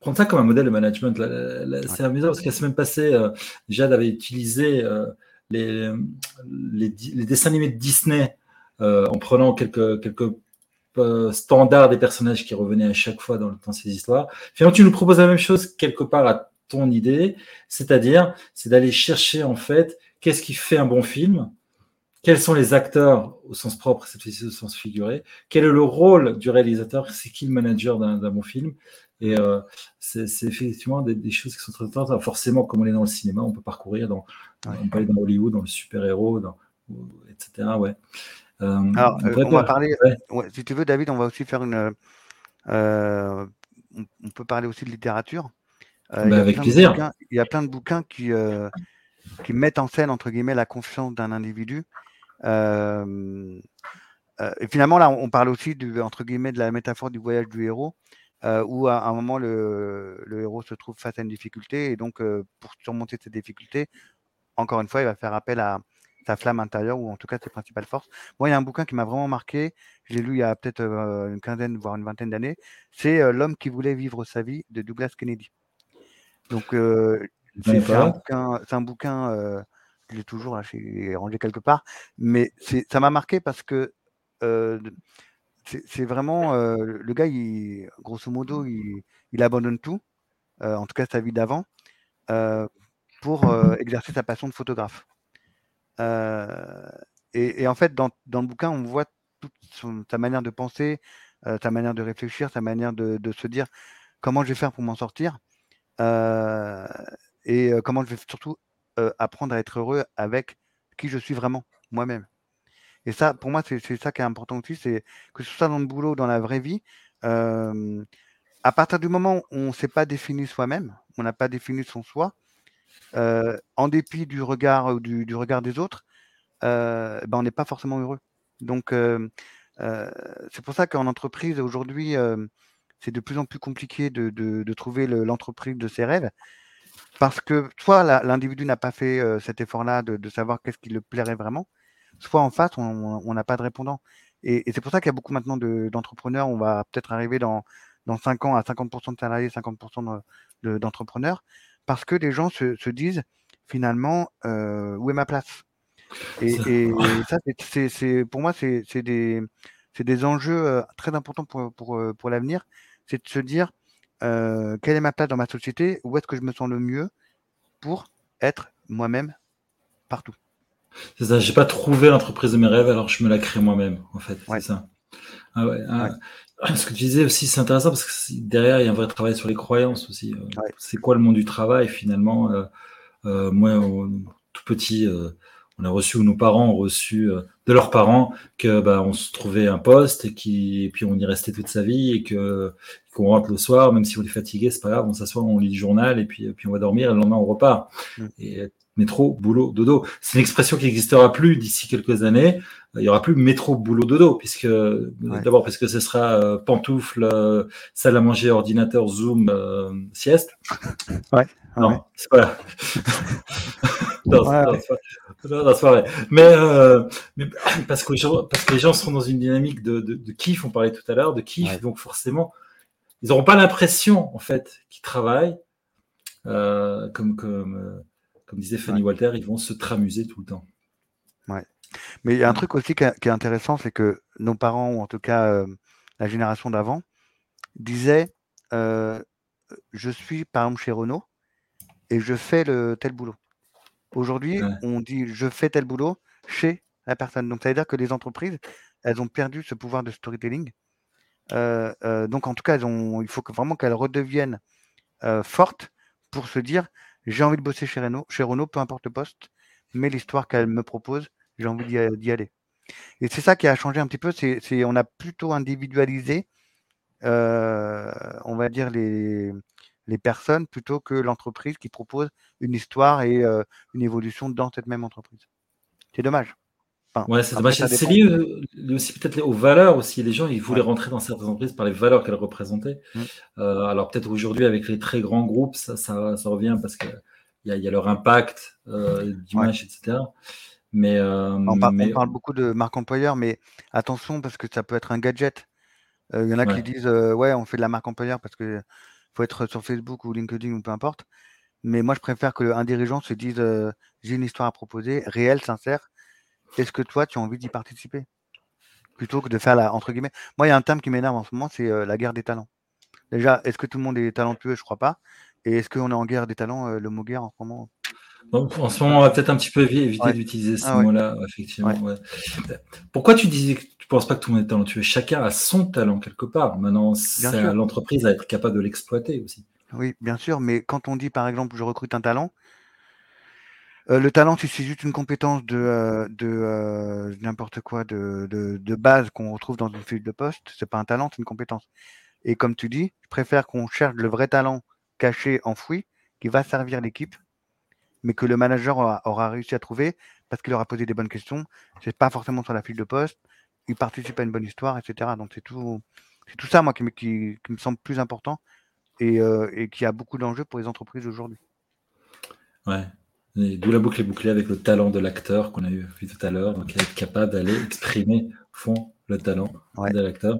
prendre ça comme un modèle de management. C'est amusant parce que la semaine passée, euh, Jade avait utilisé les, les, les dessins animés de Disney en prenant quelques, quelques euh, standards des personnages qui revenaient à chaque fois dans, dans ces histoires. Finalement, tu nous proposes la même chose quelque part à ton idée, c'est-à-dire c'est d'aller chercher en fait qu'est-ce qui fait un bon film, quels sont les acteurs au sens propre, cette fois-ci au sens figuré, quel est le rôle du réalisateur, c'est qui le manager d'un bon film. Et euh, c'est effectivement des, des choses qui sont très. Alors forcément, comme on est dans le cinéma, on peut parcourir dans, Ouais. on peut aller dans Hollywood, dans le super-héros, etc. Ouais. Euh, Alors, on euh, on va parler, ouais. ouais, si tu veux, David, on va aussi faire une. euh, on, peut parler aussi de littérature. Il y Bah, a avec plein de plaisir. bouquins- Il y a plein de bouquins qui, qui mettent en scène, entre guillemets, la confiance d'un individu. Et finalement, là, on parle aussi, du, entre guillemets, de la métaphore du voyage du héros, où à un moment, le, le, héros se trouve face à une difficulté, et donc, pour surmonter cette difficulté, encore une fois, il va faire appel à sa flamme intérieure, ou en tout cas ses principales forces. Moi, il y a un bouquin qui m'a vraiment marqué, je l'ai lu il y a peut-être une quinzaine, voire une vingtaine d'années, c'est L'homme qui voulait vivre sa vie de Douglas Kennedy. Donc, c'est un, un bouquin, je l'ai toujours là, rangé quelque part, mais ça m'a marqué parce que c'est vraiment le gars, il, grosso modo, il, abandonne tout, en tout cas sa vie d'avant, pour exercer sa passion de photographe. Et, en fait, dans, le bouquin, on voit toute sa manière de penser, sa manière de réfléchir, sa manière de, se dire comment je vais faire pour m'en sortir et comment je vais surtout apprendre à être heureux avec qui je suis vraiment, moi-même. Et ça, pour moi, c'est ça qui est important aussi, c'est que ce soit dans le boulot, dans la vraie vie, à partir du moment où on ne s'est pas défini soi-même, on n'a pas défini son soi, en dépit du regard, du, du regard des autres, ben on n'est pas forcément heureux. Donc, c'est pour ça qu'en entreprise, aujourd'hui, c'est de plus en plus compliqué de, de, trouver l'entreprise de ses rêves. Parce que soit l'individu n'a pas fait cet effort-là de, savoir qu'est-ce qui le plairait vraiment, soit en face, on n'a pas de répondant. Et, c'est pour ça qu'il y a beaucoup maintenant d'entrepreneurs. on va peut-être arriver dans, dans 5 ans à 50% de salariés, 50% d'entrepreneurs, parce que les gens se, se disent finalement où est ma place? Et, ça, c'est pour moi, c'est des, des enjeux très importants pour, pour, pour l'avenir. C'est de se dire quelle est ma place dans ma société, où est-ce que je me sens le mieux pour être moi-même partout? C'est ça, j'ai pas trouvé l'entreprise de mes rêves, alors je me la crée moi-même, en fait. C'est ça. Ah ouais, ah, Ce que tu disais aussi, c'est intéressant parce que derrière, il y a un vrai travail sur les croyances aussi. C'est quoi le monde du travail finalement Moi, tout petit, on a reçu, ou nos parents ont reçu euh, de leurs parents que bah, on se trouvait un poste et, qui, puis on y restait toute sa vie et que qu'on rentre le soir, même si on est fatigué, c'est pas grave, on s'assoit, on lit le journal et puis, puis on va dormir et le lendemain on repart. Mm. Et métro, boulot, dodo. C'est une expression qui n'existera plus d'ici quelques années. Il y aura plus métro, boulot, dodo, puisque d'abord parce que ce sera euh, pantoufle, euh, salle à manger, ordinateur, Zoom, sieste. Ouais. Non, c'est pas. dans, la soirée. Mais, euh, mais parce, que les gens, parce que les gens seront dans une dynamique de, de, kiff, on parlait tout à l'heure, de kiff, donc forcément, ils n'auront pas l'impression, en fait, qu'ils travaillent, euh, comme, comme, euh, comme disait Fanny Walter, ils vont se tramuser tout le temps. Ouais. Mais il y a un truc aussi qui est, intéressant, c'est que nos parents, ou en tout cas la génération d'avant, disaient Je suis, par exemple, chez Renault, et je fais le tel boulot. Aujourd'hui, on dit je fais tel boulot chez la personne. Donc, ça veut dire que les entreprises, elles ont perdu ce pouvoir de storytelling. Euh, euh, donc, en tout cas, il faut vraiment qu'elles redeviennent euh, fortes pour se dire j'ai envie de bosser chez Renault, chez Renault, peu importe le poste, mais l'histoire qu'elle me propose, j'ai envie d'y aller. Et c'est ça qui a changé un petit peu. C'est on a plutôt individualisé, on va dire les les personnes plutôt que l'entreprise qui propose une histoire et une évolution dans cette même entreprise. C'est dommage. Ouais, c'est dommage. C'est lié aussi peut-être aux valeurs aussi. Les gens, ils voulaient rentrer dans certaines entreprises par les valeurs qu'elles représentaient. Mmh. alors peut-être aujourd'hui, avec les très grands groupes, ça, ça, revient parce qu'il y, a, y a leur impact d'image, etc. Mais, on, parle, beaucoup de marque employeur, mais attention parce que ça peut être un gadget. Il y en a qui disent ouais, on fait de la marque employeur parce que faut être sur Facebook ou LinkedIn ou peu importe. Mais moi, je préfère qu'un dirigeant se dise j'ai une histoire à proposer, réelle, sincère. Est-ce que toi, tu as envie d'y participer? Plutôt que de faire la entre guillemets. Moi, il y a un terme qui m'énerve en ce moment, c'est la guerre des talents. Déjà, est-ce que tout le monde est talentueux? Je crois pas. Et est-ce qu'on est en guerre des talents Le mot guerre en ce moment? En ce moment, on va peut-être un petit peu éviter d'utiliser ce ah mot-là, effectivement. Pourquoi tu disais que tu ne penses pas que tout le monde est talentueux? Chacun a son talent quelque part. Maintenant, c'est à l'entreprise à être capable de l'exploiter aussi. Oui, bien sûr, mais quand on dit par exemple je recrute un talent, euh, le talent, c'est juste une compétence de, euh, euh, n'importe quoi, de, base qu'on retrouve dans une fiche de poste. C'est pas un talent, c'est une compétence. Et comme tu dis, je préfère qu'on cherche le vrai talent caché, enfoui, qui va servir l'équipe mais que le manager aura, réussi à trouver parce qu'il aura posé des bonnes questions. C'est pas forcément sur la fiche de poste il participe à une bonne histoire, etc. Donc c'est tout, ça, moi, qui me, semble plus important et, et qui a beaucoup d'enjeux pour les entreprises aujourd'hui. Ouais. D'où la boucle est bouclée avec le talent de l'acteur qu'on a vu tout à l'heure, donc être capable d'aller exprimer au fond le talent de l'acteur.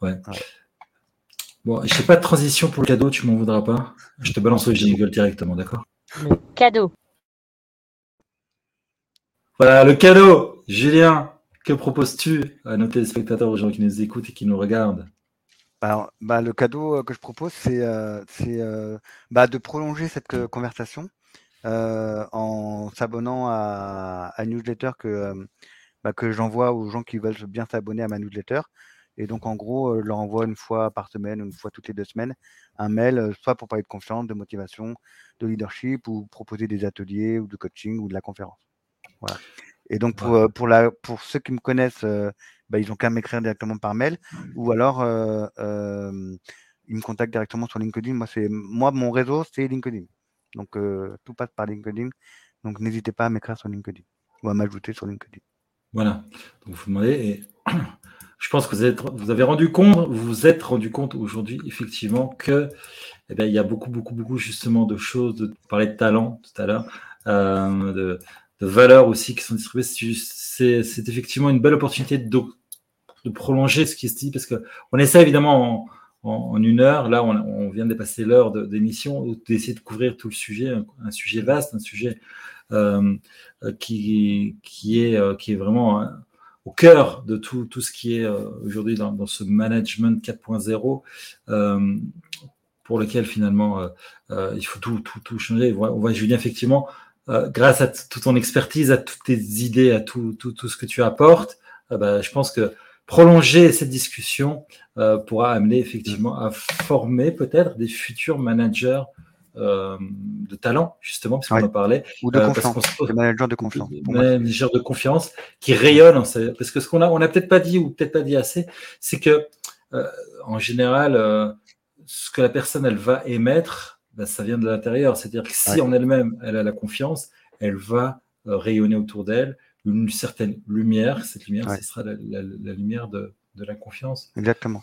Ouais. Bon, je sais pas de transition pour le cadeau, tu m'en voudras pas. Je te balance le jingle directement, d'accord? Le cadeau. Voilà, le cadeau. Julien, que proposes-tu à nos téléspectateurs, aux gens qui nous écoutent et qui nous regardent? Alors, bah, le cadeau euh, que je propose, c'est euh, euh, bah, de prolonger cette conversation en s'abonnant à, à, newsletter que, bah, que j'envoie aux gens qui veulent bien s'abonner à ma newsletter. Et donc, en gros, je leur envoie une fois par semaine, une fois toutes les deux semaines, un mail, soit pour parler de confiance, de motivation, de leadership, ou proposer des ateliers, ou de coaching, ou de la conférence. Voilà. Et donc, pour, euh, pour, la, pour ceux qui me connaissent, euh, bah, ils ont qu'à m'écrire directement par mail ou alors euh, ils me contactent directement sur LinkedIn. Moi, moi mon réseau, c'est LinkedIn. Donc, tout passe par LinkedIn. Donc, n'hésitez pas à m'écrire sur LinkedIn ou à m'ajouter sur LinkedIn. Voilà. Donc, vous demandez. Et je pense que vous, avez rendu compte, vous vous êtes rendu compte aujourd'hui, effectivement, que eh il y a beaucoup, beaucoup, beaucoup, justement, de choses. De, parler de talent tout à l'heure. de, de valeurs aussi qui sont distribuées. C'est effectivement une belle opportunité de, prolonger ce qui se dit parce qu'on essaie évidemment en, une heure, là on, vient de dépasser l'heure d'émission, d'essayer de couvrir tout le sujet, un, sujet vaste, un sujet euh, qui, qui, est, euh, qui est vraiment hein, au cœur de tout, tout ce qui est euh, aujourd'hui dans, dans, ce management 4.0 pour lequel finalement il faut tout, tout, tout changer. On voit Julien effectivement euh, grâce à toute ton expertise, à toutes tes idées, à tout, tout, tout ce que tu apportes, euh, bah, je pense que prolonger cette discussion euh, pourra amener effectivement à former peut-être des futurs managers de talent, justement, parce qu'on en parlait. Ou de confiance, des managers de confiance. managers de confiance qui rayonnent. Parce que ce qu'on a, on n'a peut-être pas dit ou peut-être pas dit assez, c'est que en général, ce que la personne elle va émettre, bah, ça vient de l'intérieur. C'est-à-dire que si en elle-même, elle a la confiance, elle va euh, rayonner autour d'elle une certaine lumière. Cette lumière, ce sera la, lumière de, la confiance. Exactement.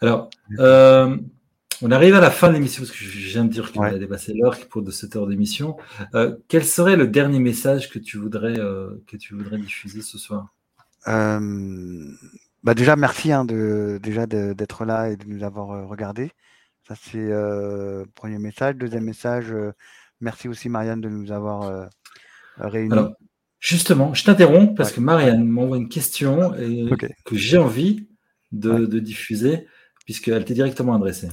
Alors, euh, on arrive à la fin de l'émission, parce que je viens de dire qu'on a dépassé l'heure pour de cette heure d'émission. Euh, quel serait le dernier message que tu voudrais, que tu voudrais diffuser ce soir? Bah déjà, merci hein, de, déjà d'être là et de nous avoir regardé. Ça, c'est le premier message. Deuxième message, merci aussi Marianne de nous avoir réunis. Alors, justement, je t'interromps parce que Marianne m'envoie une question et que j'ai envie de, diffuser puisqu'elle t'est directement adressée.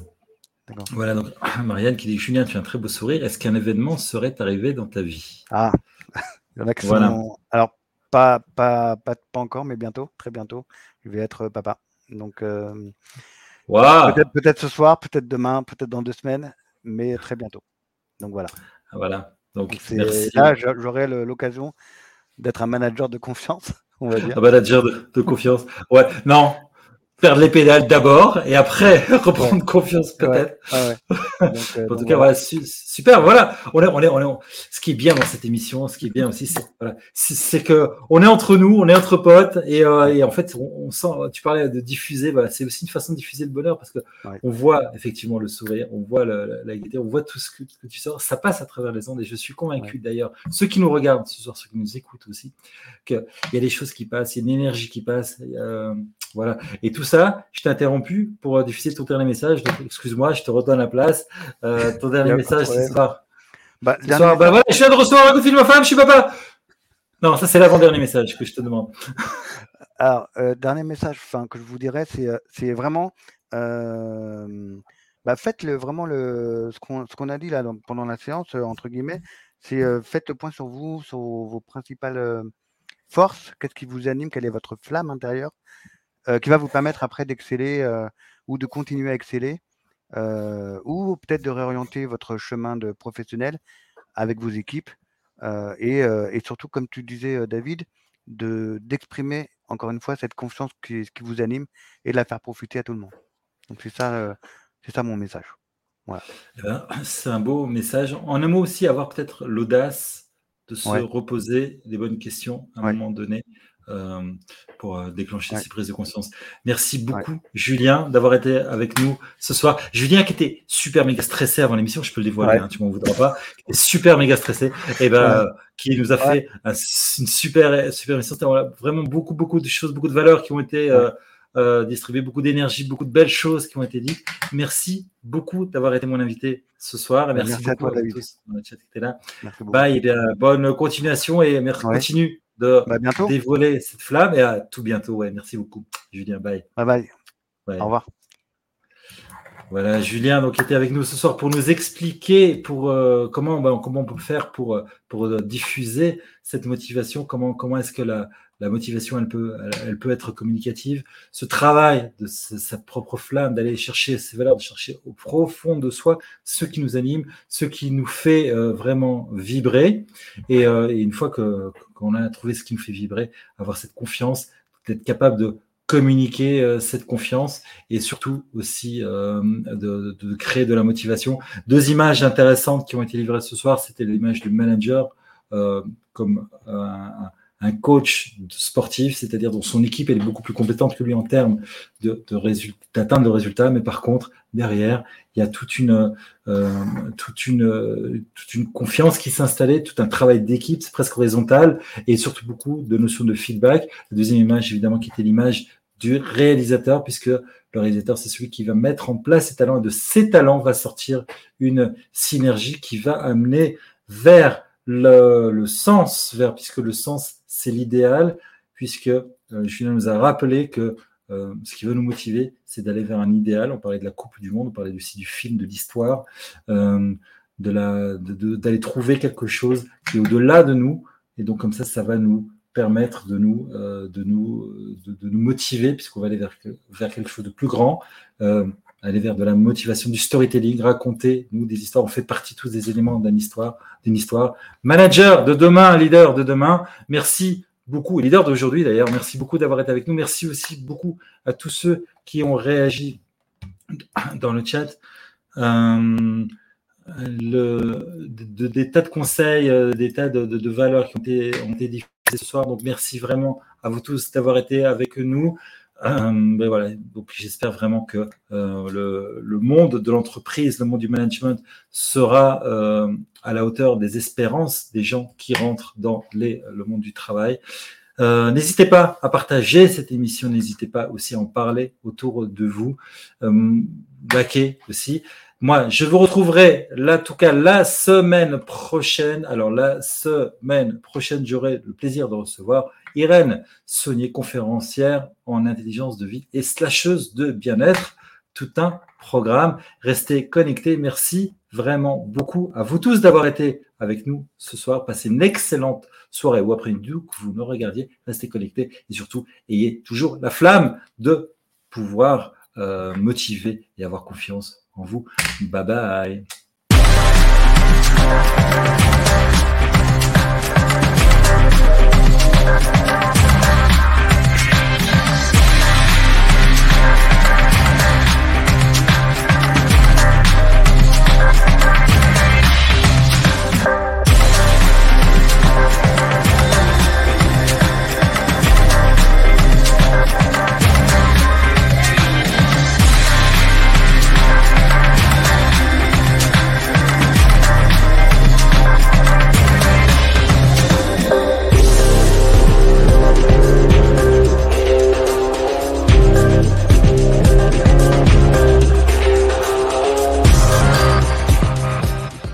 Voilà, donc Marianne qui dit Julien, tu as un très beau sourire. Est-ce qu'un événement serait arrivé dans ta vie? Ah, il y en a qui sont... Alors, pas, pas, pas, pas, encore, mais bientôt, très bientôt, je vais être papa. Donc, Peut-être ce soir, peut-être demain, peut-être dans deux semaines, mais très bientôt. Donc voilà. Ah, voilà. Donc, là, j'aurai l'occasion d'être un manager de confiance, on va dire. Un manager de, de confiance. Ouais, non, perdre les pédales d'abord et après reprendre confiance peut-être. Euh, en tout cas, voilà, super. Voilà, on est, on est, on est, ce qui est bien dans cette émission, ce qui est bien aussi, c'est voilà, que on est entre nous, on est entre potes et, euh, et en fait, on, sent. Tu parlais de diffuser, voilà, c'est aussi une façon de diffuser le bonheur parce que on voit effectivement le sourire, on voit la, la, on voit tout ce que, tu sors, ça passe à travers les ondes et je suis convaincu d'ailleurs, ceux qui nous regardent ce soir, ceux qui nous écoutent aussi, qu'il y a des choses qui passent, il y a une énergie qui passe. Euh, voilà. Et tout ça, je t'ai interrompu pour diffuser ton dernier message. Donc, excuse-moi, je te redonne la place. Euh, ton dernier message ce soir. Bah, bah, voilà, je viens de recevoir un coup de fil de ma femme, je suis papa. Non, ça, c'est l'avant-dernier message que je te demande. Alors, euh, dernier message que je vous dirais, c'est vraiment. Bah, faites le, vraiment le, ce qu'on a dit là pendant la séance, entre guillemets, c'est faites le point sur vous, sur vos principales forces, qu'est-ce qui vous anime, quelle est votre flamme intérieure, euh, qui va vous permettre après d'exceller euh, ou de continuer à exceller euh, ou peut-être de réorienter votre chemin de professionnel avec vos équipes et, surtout, comme tu disais, David, d'exprimer encore une fois cette confiance qui, qui, vous anime et de la faire profiter à tout le monde. Donc c'est ça, c'est ça mon message. Voilà. Eh ben, c'est un beau message. En un mot aussi, avoir peut-être l'audace de se reposer des bonnes questions à un moment donné pour déclencher ces prises de conscience. Merci beaucoup, Julien, d'avoir été avec nous ce soir. Julien qui était super méga stressé avant l'émission, je peux le dévoiler, hein, tu m'en voudras pas, qui était super méga stressé, et ben, qui nous a fait une super, super émission. Vraiment beaucoup, beaucoup de choses, beaucoup de valeurs qui ont été euh, distribuer beaucoup d'énergie, beaucoup de belles choses qui ont été dites. Merci beaucoup d'avoir été mon invité ce soir. merci, beaucoup à, toi, David. tous dans le chat qui était là. Bye, et bien, bonne continuation et merci, continue de bah, dévoiler cette flamme et à tout bientôt. Ouais, merci beaucoup, Julien. Bye. Bye bye. Au revoir. Voilà, Julien donc était avec nous ce soir pour nous expliquer pour euh, comment ben, comment on peut faire pour euh, pour diffuser cette motivation, comment comment est-ce que la la motivation, elle peut, elle, peut être communicative. Ce travail de sa propre flamme, d'aller chercher ses valeurs, de chercher au profond de soi ce qui nous anime, ce qui nous fait euh, vraiment vibrer. Euh, et, une fois que qu'on a trouvé ce qui nous fait vibrer, avoir cette confiance, d'être capable de communiquer euh, cette confiance et surtout aussi de, créer de la motivation. Deux images intéressantes qui ont été livrées ce soir, c'était l'image du manager comme un coach sportif, c'est-à-dire dont son équipe est beaucoup plus compétente que lui en termes de, d'atteinte de résultats, mais par contre derrière il y a toute une euh, toute une toute une confiance qui s'est installée, tout un travail d'équipe, c'est presque horizontal et surtout beaucoup de notions de feedback. La deuxième image évidemment qui était l'image du réalisateur, puisque le réalisateur, c'est celui qui va mettre en place ses talents, et de ses talents va sortir une synergie qui va amener vers le, sens, vers, puisque le sens c'est l'idéal, puisque euh, Julien nous a rappelé que euh, ce qui veut nous motiver, c'est d'aller vers un idéal. On parlait de la Coupe du Monde, on parlait aussi du film, de l'histoire, euh, d'aller trouver quelque chose qui est au-delà de nous. Et donc comme ça, ça va nous permettre de nous, de nous, de, nous motiver, puisqu'on va aller vers, vers quelque chose de plus grand aller vers de la motivation, du storytelling, raconter, nous, des histoires. On fait partie tous des éléments d'une histoire, d'une histoire. Manager de demain, leader de demain. Merci beaucoup, leader d'aujourd'hui d'ailleurs. Merci beaucoup d'avoir été avec nous. Merci aussi beaucoup à tous ceux qui ont réagi dans le chat. Euh, des tas de conseils, euh, des tas de, de, valeurs qui ont été, ont été diffusées ce soir. Donc merci vraiment à vous tous d'avoir été avec nous. Euh, ben voilà, donc j'espère vraiment que euh, le, le, monde de l'entreprise, le monde du management sera euh, à la hauteur des espérances des gens qui rentrent dans les, le monde du travail. Euh, n'hésitez pas à partager cette émission, n'hésitez pas aussi à en parler autour de vous. Euh, aussi. Moi, je vous retrouverai là, en tout cas, la semaine prochaine. Alors, la semaine prochaine, j'aurai le plaisir de recevoir Irène Saunier, conférencière en intelligence de vie et slasheuse de bien-être. Tout un programme. Restez connectés. Merci vraiment beaucoup à vous tous d'avoir été avec nous ce soir. Passez une excellente soirée ou après-midi que vous me regardiez. Restez connectés et surtout, ayez toujours la flamme de pouvoir euh, motiver et avoir confiance vous. Bye bye.